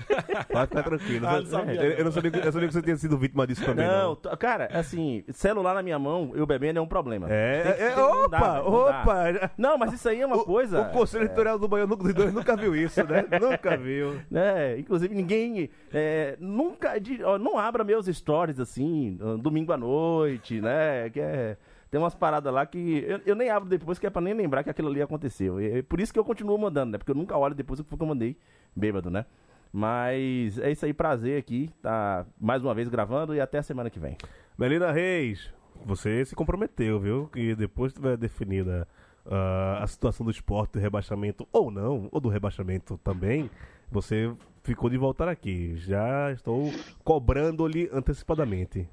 Pode ficar tranquilo. Ah, não sabia, eu, eu, não sabia, eu sabia que você tinha sido vítima disso também. Não, não. cara, assim, celular na minha mão, eu bebendo é um problema. É, que, é opa, dá, opa. Não, mas isso aí é uma o, coisa. O Conselho Editorial do Baiano dos dois nunca viu isso, né? nunca viu. É, inclusive ninguém. É, nunca. De, ó, não abra meus stories assim, domingo à noite, né? Que é. Tem umas paradas lá que eu, eu, nem abro depois, que é pra nem lembrar que aquilo ali aconteceu. E, é por isso que eu continuo mandando, né? Porque eu nunca olho depois do que eu mandei bêbado, né? Mas é isso aí, prazer aqui. Tá mais uma vez gravando e até a semana que vem. Melina Reis, você se comprometeu, viu? Que depois tiver definida uh, a situação do esporte, do rebaixamento ou não, ou do rebaixamento também, você ficou de voltar aqui. Já estou cobrando-lhe antecipadamente.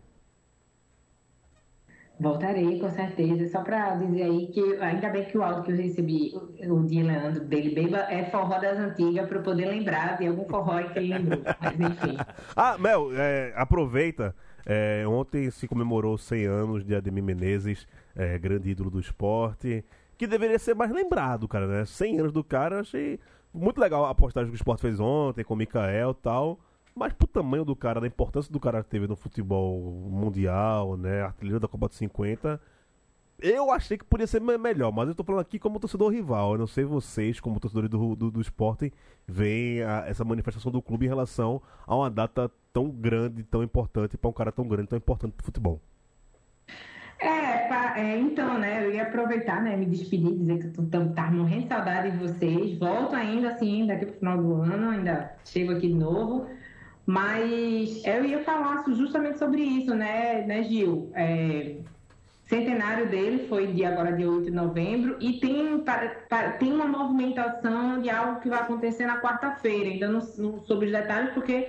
Voltarei, com certeza. Só para dizer aí que ainda bem que o áudio que eu recebi, o de Leandro, dele beba, é forró das antigas, para eu poder lembrar de algum forró que ele lembrou. Mas enfim. ah, Mel, é, aproveita. É, ontem se comemorou 100 anos de Ademir Menezes, é, grande ídolo do esporte, que deveria ser mais lembrado, cara, né? 100 anos do cara, achei muito legal a postagem que o esporte fez ontem com o Mikael e tal. Mas pro tamanho do cara, da importância do cara que teve no futebol mundial, né? Artilheiro da Copa de 50. Eu achei que podia ser melhor, mas eu tô falando aqui como torcedor rival. Eu não sei vocês, como torcedores do, do, do esporte, veem essa manifestação do clube em relação a uma data tão grande, tão importante, para um cara tão grande, tão importante pro futebol. É, é, então, né, eu ia aproveitar, né, me despedir, dizer que eu tô, tá morrendo de saudade de vocês. Volto ainda, assim, daqui pro final do ano, ainda chego aqui de novo. Mas eu ia falar justamente sobre isso, né, né Gil? É, centenário dele foi dia, agora dia 8 de novembro e tem, tem uma movimentação de algo que vai acontecer na quarta-feira. Ainda não, não soube os detalhes porque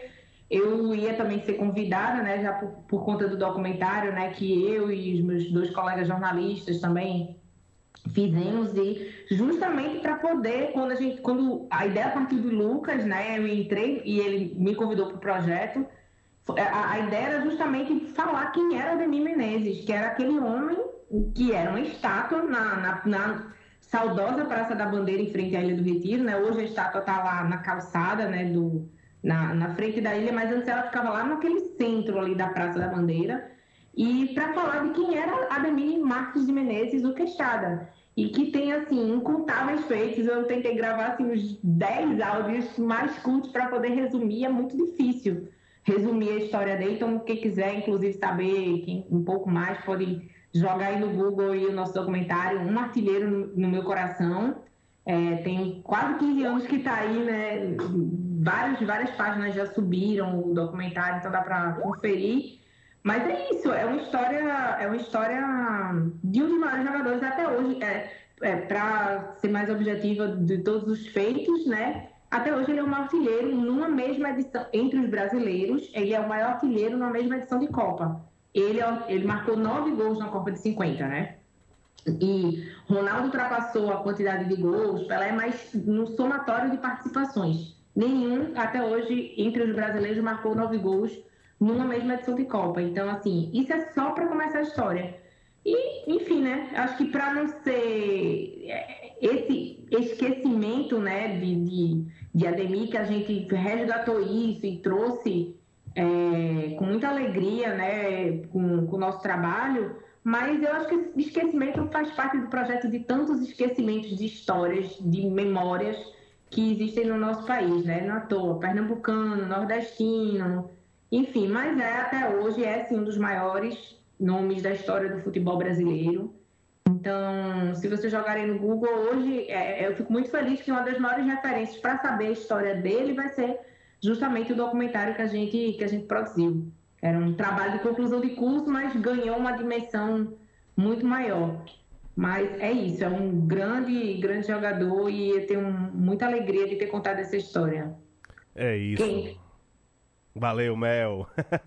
eu ia também ser convidada, né, já por, por, conta do documentário, né, que eu e os meus dois colegas jornalistas também fizemos e justamente para poder quando a gente quando a ideia partiu do Lucas, né, eu entrei e ele me convidou para o projeto. A, a, ideia era justamente falar quem era Ademir Menezes, que era aquele homem que era uma estátua na, na, na saudosa Praça da Bandeira em frente à Ilha do Retiro, né? Hoje a estátua está lá na calçada, né, do na, na frente da ilha, mas antes ela ficava lá naquele centro ali da Praça da Bandeira. E para falar de quem era Ademir Marques de Menezes, o Queixada. E que tem, assim, incontáveis feitos. Eu tentei gravar, assim, uns 10 áudios mais curtos para poder resumir. É muito difícil resumir a história dele. Então, quem quiser, inclusive, saber um pouco mais, pode jogar aí no Google e o nosso documentário Um Artilheiro no, no Meu Coração. É, tem quase 15 anos que está aí, né? Várias, várias páginas já subiram o documentário, então dá para conferir. Mas é isso, é uma história, é uma história de um dos maiores jogadores até hoje. É, é para ser mais objetiva de todos os feitos, né? Até hoje ele é um artilheiro numa mesma edição entre os brasileiros. Ele é o maior artilheiro numa mesma edição de Copa. Ele, é ele marcou nove gols na Copa de 50, né? E Ronaldo ultrapassou a quantidade de gols, Pelé é mais no somatório de participações. Nenhum, até hoje, entre os brasileiros, marcou nove gols numa mesma edição de Copa. Então, assim, isso é só para começar a história. E, enfim, né? Acho que para não ser é, esse esquecimento, né, de, de, de Ademir, que a gente resgatou isso e trouxe é, com muita alegria, né, com, com o nosso trabalho mas eu acho que esse esquecimento faz parte do projeto de tantos esquecimentos de histórias, de memórias que existem no nosso país, né? À toa, pernambucano, nordestino, enfim, mas é até hoje é sim um dos maiores nomes da história do futebol brasileiro. Então, se vocês jogarem no Google hoje, é, eu fico muito feliz que uma das maiores referências para saber a história dele vai ser justamente o documentário que a gente, que a gente produziu. Era um trabalho de conclusão de curso, mas ganhou uma dimensão muito maior. Mas é isso, é um grande, grande jogador e eu tenho muita alegria de ter contado essa história. É isso. Quem? Valeu, Mel.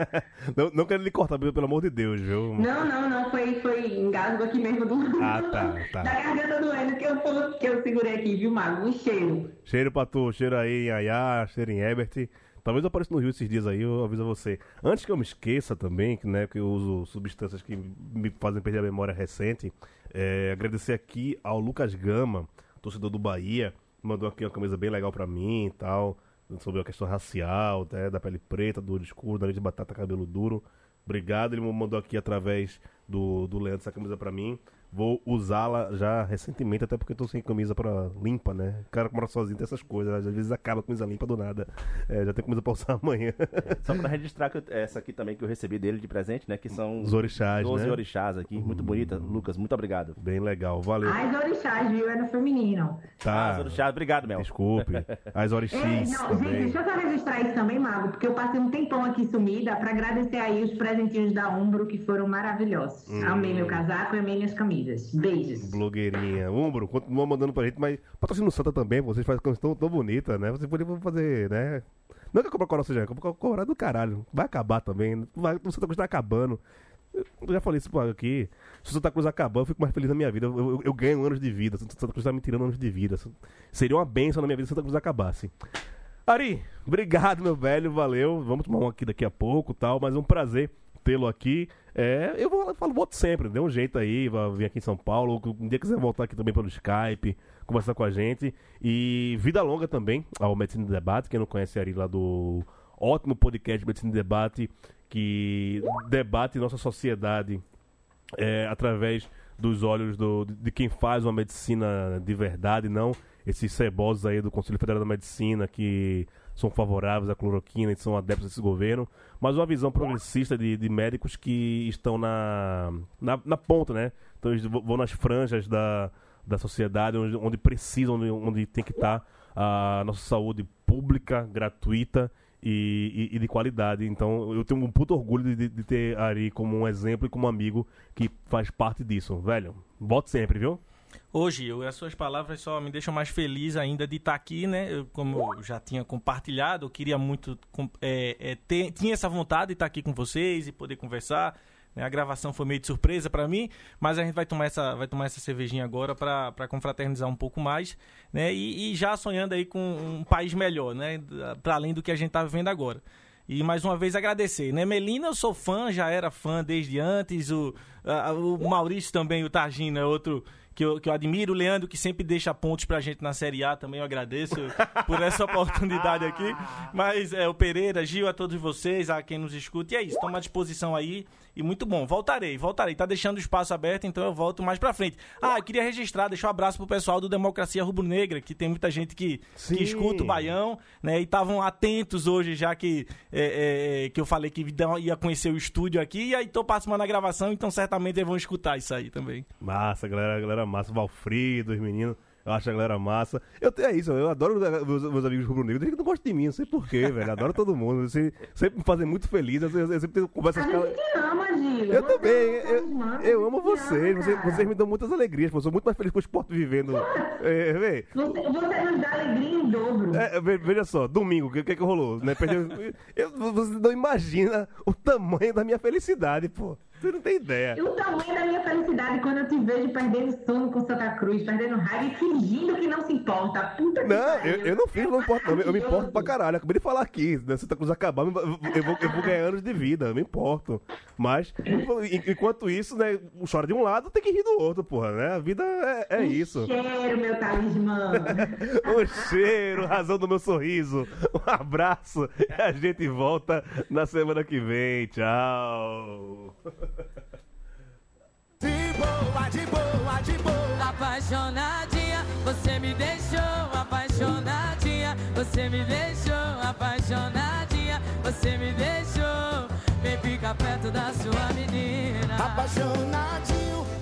não, não quero lhe cortar, pelo amor de Deus, viu? Não, não, não. Foi, foi engasgo aqui mesmo do. Ah, tá, tá. da garganta doendo que eu, que eu segurei aqui, viu, Mago? Um cheiro. Cheiro pra tu, cheiro aí em Ayá, cheiro em Ebert. Talvez eu apareça no Rio esses dias aí, eu aviso a você. Antes que eu me esqueça também, que, né, que eu uso substâncias que me fazem perder a memória recente, é, agradecer aqui ao Lucas Gama, torcedor do Bahia, mandou aqui uma camisa bem legal pra mim e tal sobre a questão racial, né, da pele preta, do olho escuro, da de batata, cabelo duro. Obrigado, ele mandou aqui através do, do Leandro essa camisa para mim. Vou usá-la já recentemente, até porque tô sem camisa para limpa, né? O cara que mora sozinho tem essas coisas, às vezes acaba a camisa limpa do nada. É, já tem camisa pra usar amanhã. Só para registrar que eu, essa aqui também que eu recebi dele de presente, né? Que são os orixás, 12 né? orixás aqui, muito uhum. bonita. Lucas, muito obrigado. Bem legal, valeu. As orixás, viu? É no feminino. Tá. As orixás, obrigado, Mel. Desculpe. As orixás é, não, também. Gente, deixa eu só registrar isso também, Mago, porque eu passei um tempão aqui sumida para agradecer aí os presentinhos da Umbro que foram maravilhosos. Hum. Amei meu casaco e amei minhas camisas. Beijos blogueirinha. Umbro, continua mandando pra gente, mas patrocínio Santa também, vocês fazem coisa tão, bonita, né? Vocês poderiam fazer, né? Não é que a Copa Coral seja, do caralho. Vai acabar também. Vai, o Santa Cruz tá acabando. Eu já falei isso aqui. Se o Santa Cruz acabar, eu fico mais feliz na minha vida. Eu, eu, eu ganho anos de vida. O Santa Cruz tá me tirando anos de vida. Seria uma benção na minha vida se o Santa Cruz acabasse. Ari, obrigado, meu velho. Valeu. Vamos tomar um aqui daqui a pouco tal. Mas é um prazer tê-lo aqui. É, eu vou, falo, volto sempre, dê um jeito aí, vai vir aqui em São Paulo. Um dia quiser voltar aqui também pelo Skype, conversar com a gente. E vida longa também ao Medicina de Debate, quem não conhece Ari lá do ótimo podcast Medicina de Debate, que debate nossa sociedade é, através dos olhos do, de quem faz uma medicina de verdade, não esses cebosos aí do Conselho Federal da Medicina que são favoráveis à cloroquina e são adeptos desse governo, mas uma visão progressista de, de médicos que estão na, na, na, ponta, né? Então eles vão nas franjas da, da sociedade, onde, onde precisam, onde, onde tem que estar a nossa saúde pública, gratuita e, e, e, de qualidade. Então eu tenho um puto orgulho de, de ter Ari como um exemplo e como amigo que faz parte disso. Velho, volte sempre, viu? Hoje, eu, as suas palavras só me deixam mais feliz ainda de estar aqui, né? Eu, como eu já tinha compartilhado, eu queria muito é, é, ter, tinha essa vontade de estar aqui com vocês e poder conversar. Né? A gravação foi meio de surpresa para mim, mas a gente vai tomar essa, vai tomar essa cervejinha agora para confraternizar um pouco mais, né? E, e, já sonhando aí com um país melhor, né? Para além do que a gente está vivendo agora. E mais uma vez agradecer, né? Melina, eu sou fã, já era fã desde antes. O, a, o Maurício também, o Targino, é outro que eu, que eu admiro. O Leandro, que sempre deixa pontos pra gente na Série A, também eu agradeço por essa oportunidade aqui. Mas é, o Pereira, Gil, a todos vocês, a quem nos escuta. E é isso, toma à disposição aí. E muito bom. Voltarei, voltarei. Tá deixando o espaço aberto, então eu volto mais pra frente. Ah, eu queria registrar, deixar um abraço pro pessoal do Democracia Rubro-Negra, que tem muita gente que, que escuta o Baião, né? E estavam atentos hoje, já que, é, é, que eu falei que ia conhecer o estúdio aqui. E aí tô participando da gravação, então certamente eles vão escutar isso aí também. Massa, galera, galera massa. Valfrido, os meninos. Eu acho a galera massa. Eu tenho é isso, eu adoro meus, meus amigos rubro-negros. Eles não gostam de mim, não sei porquê, velho. Adoro todo mundo. Você sempre me fazem muito feliz. Eu, eu, eu sempre tenho conversas com. Eu também. Eu, eu amo vocês. Vocês, vocês, me dão muitas alegrias. Eu sou muito mais feliz com o esporte vivendo. É, vê. Você, você nos dá alegria em dobro. É, veja só, domingo, o que, que, que rolou? Né? Perdeu, eu, você não imagina o tamanho da minha felicidade, pô. Você não tem ideia. O tamanho da minha felicidade quando eu te vejo perdendo sono com Santa Cruz, perdendo raiva e fingindo que não se importa. Puta não, eu, eu, não fiz, não importo. Eu, eu me importo pra caralho. Acabei de falar aqui, né? Santa Cruz acabar, eu vou, eu vou ganhar anos de vida, eu me importo. Mas, enquanto isso, né, chora de um lado, tem que rir do outro, porra, né? A vida é, é isso. cheiro, meu talismã. o cheiro, razão do meu sorriso. Um abraço e a gente volta na semana que vem. Tchau. De boa, de boa, de boa. Apaixonadinha, você me deixou. Apaixonadinha, você me deixou. Apaixonadinha, você me deixou. Vem ficar perto da sua menina. Apaixonadinha.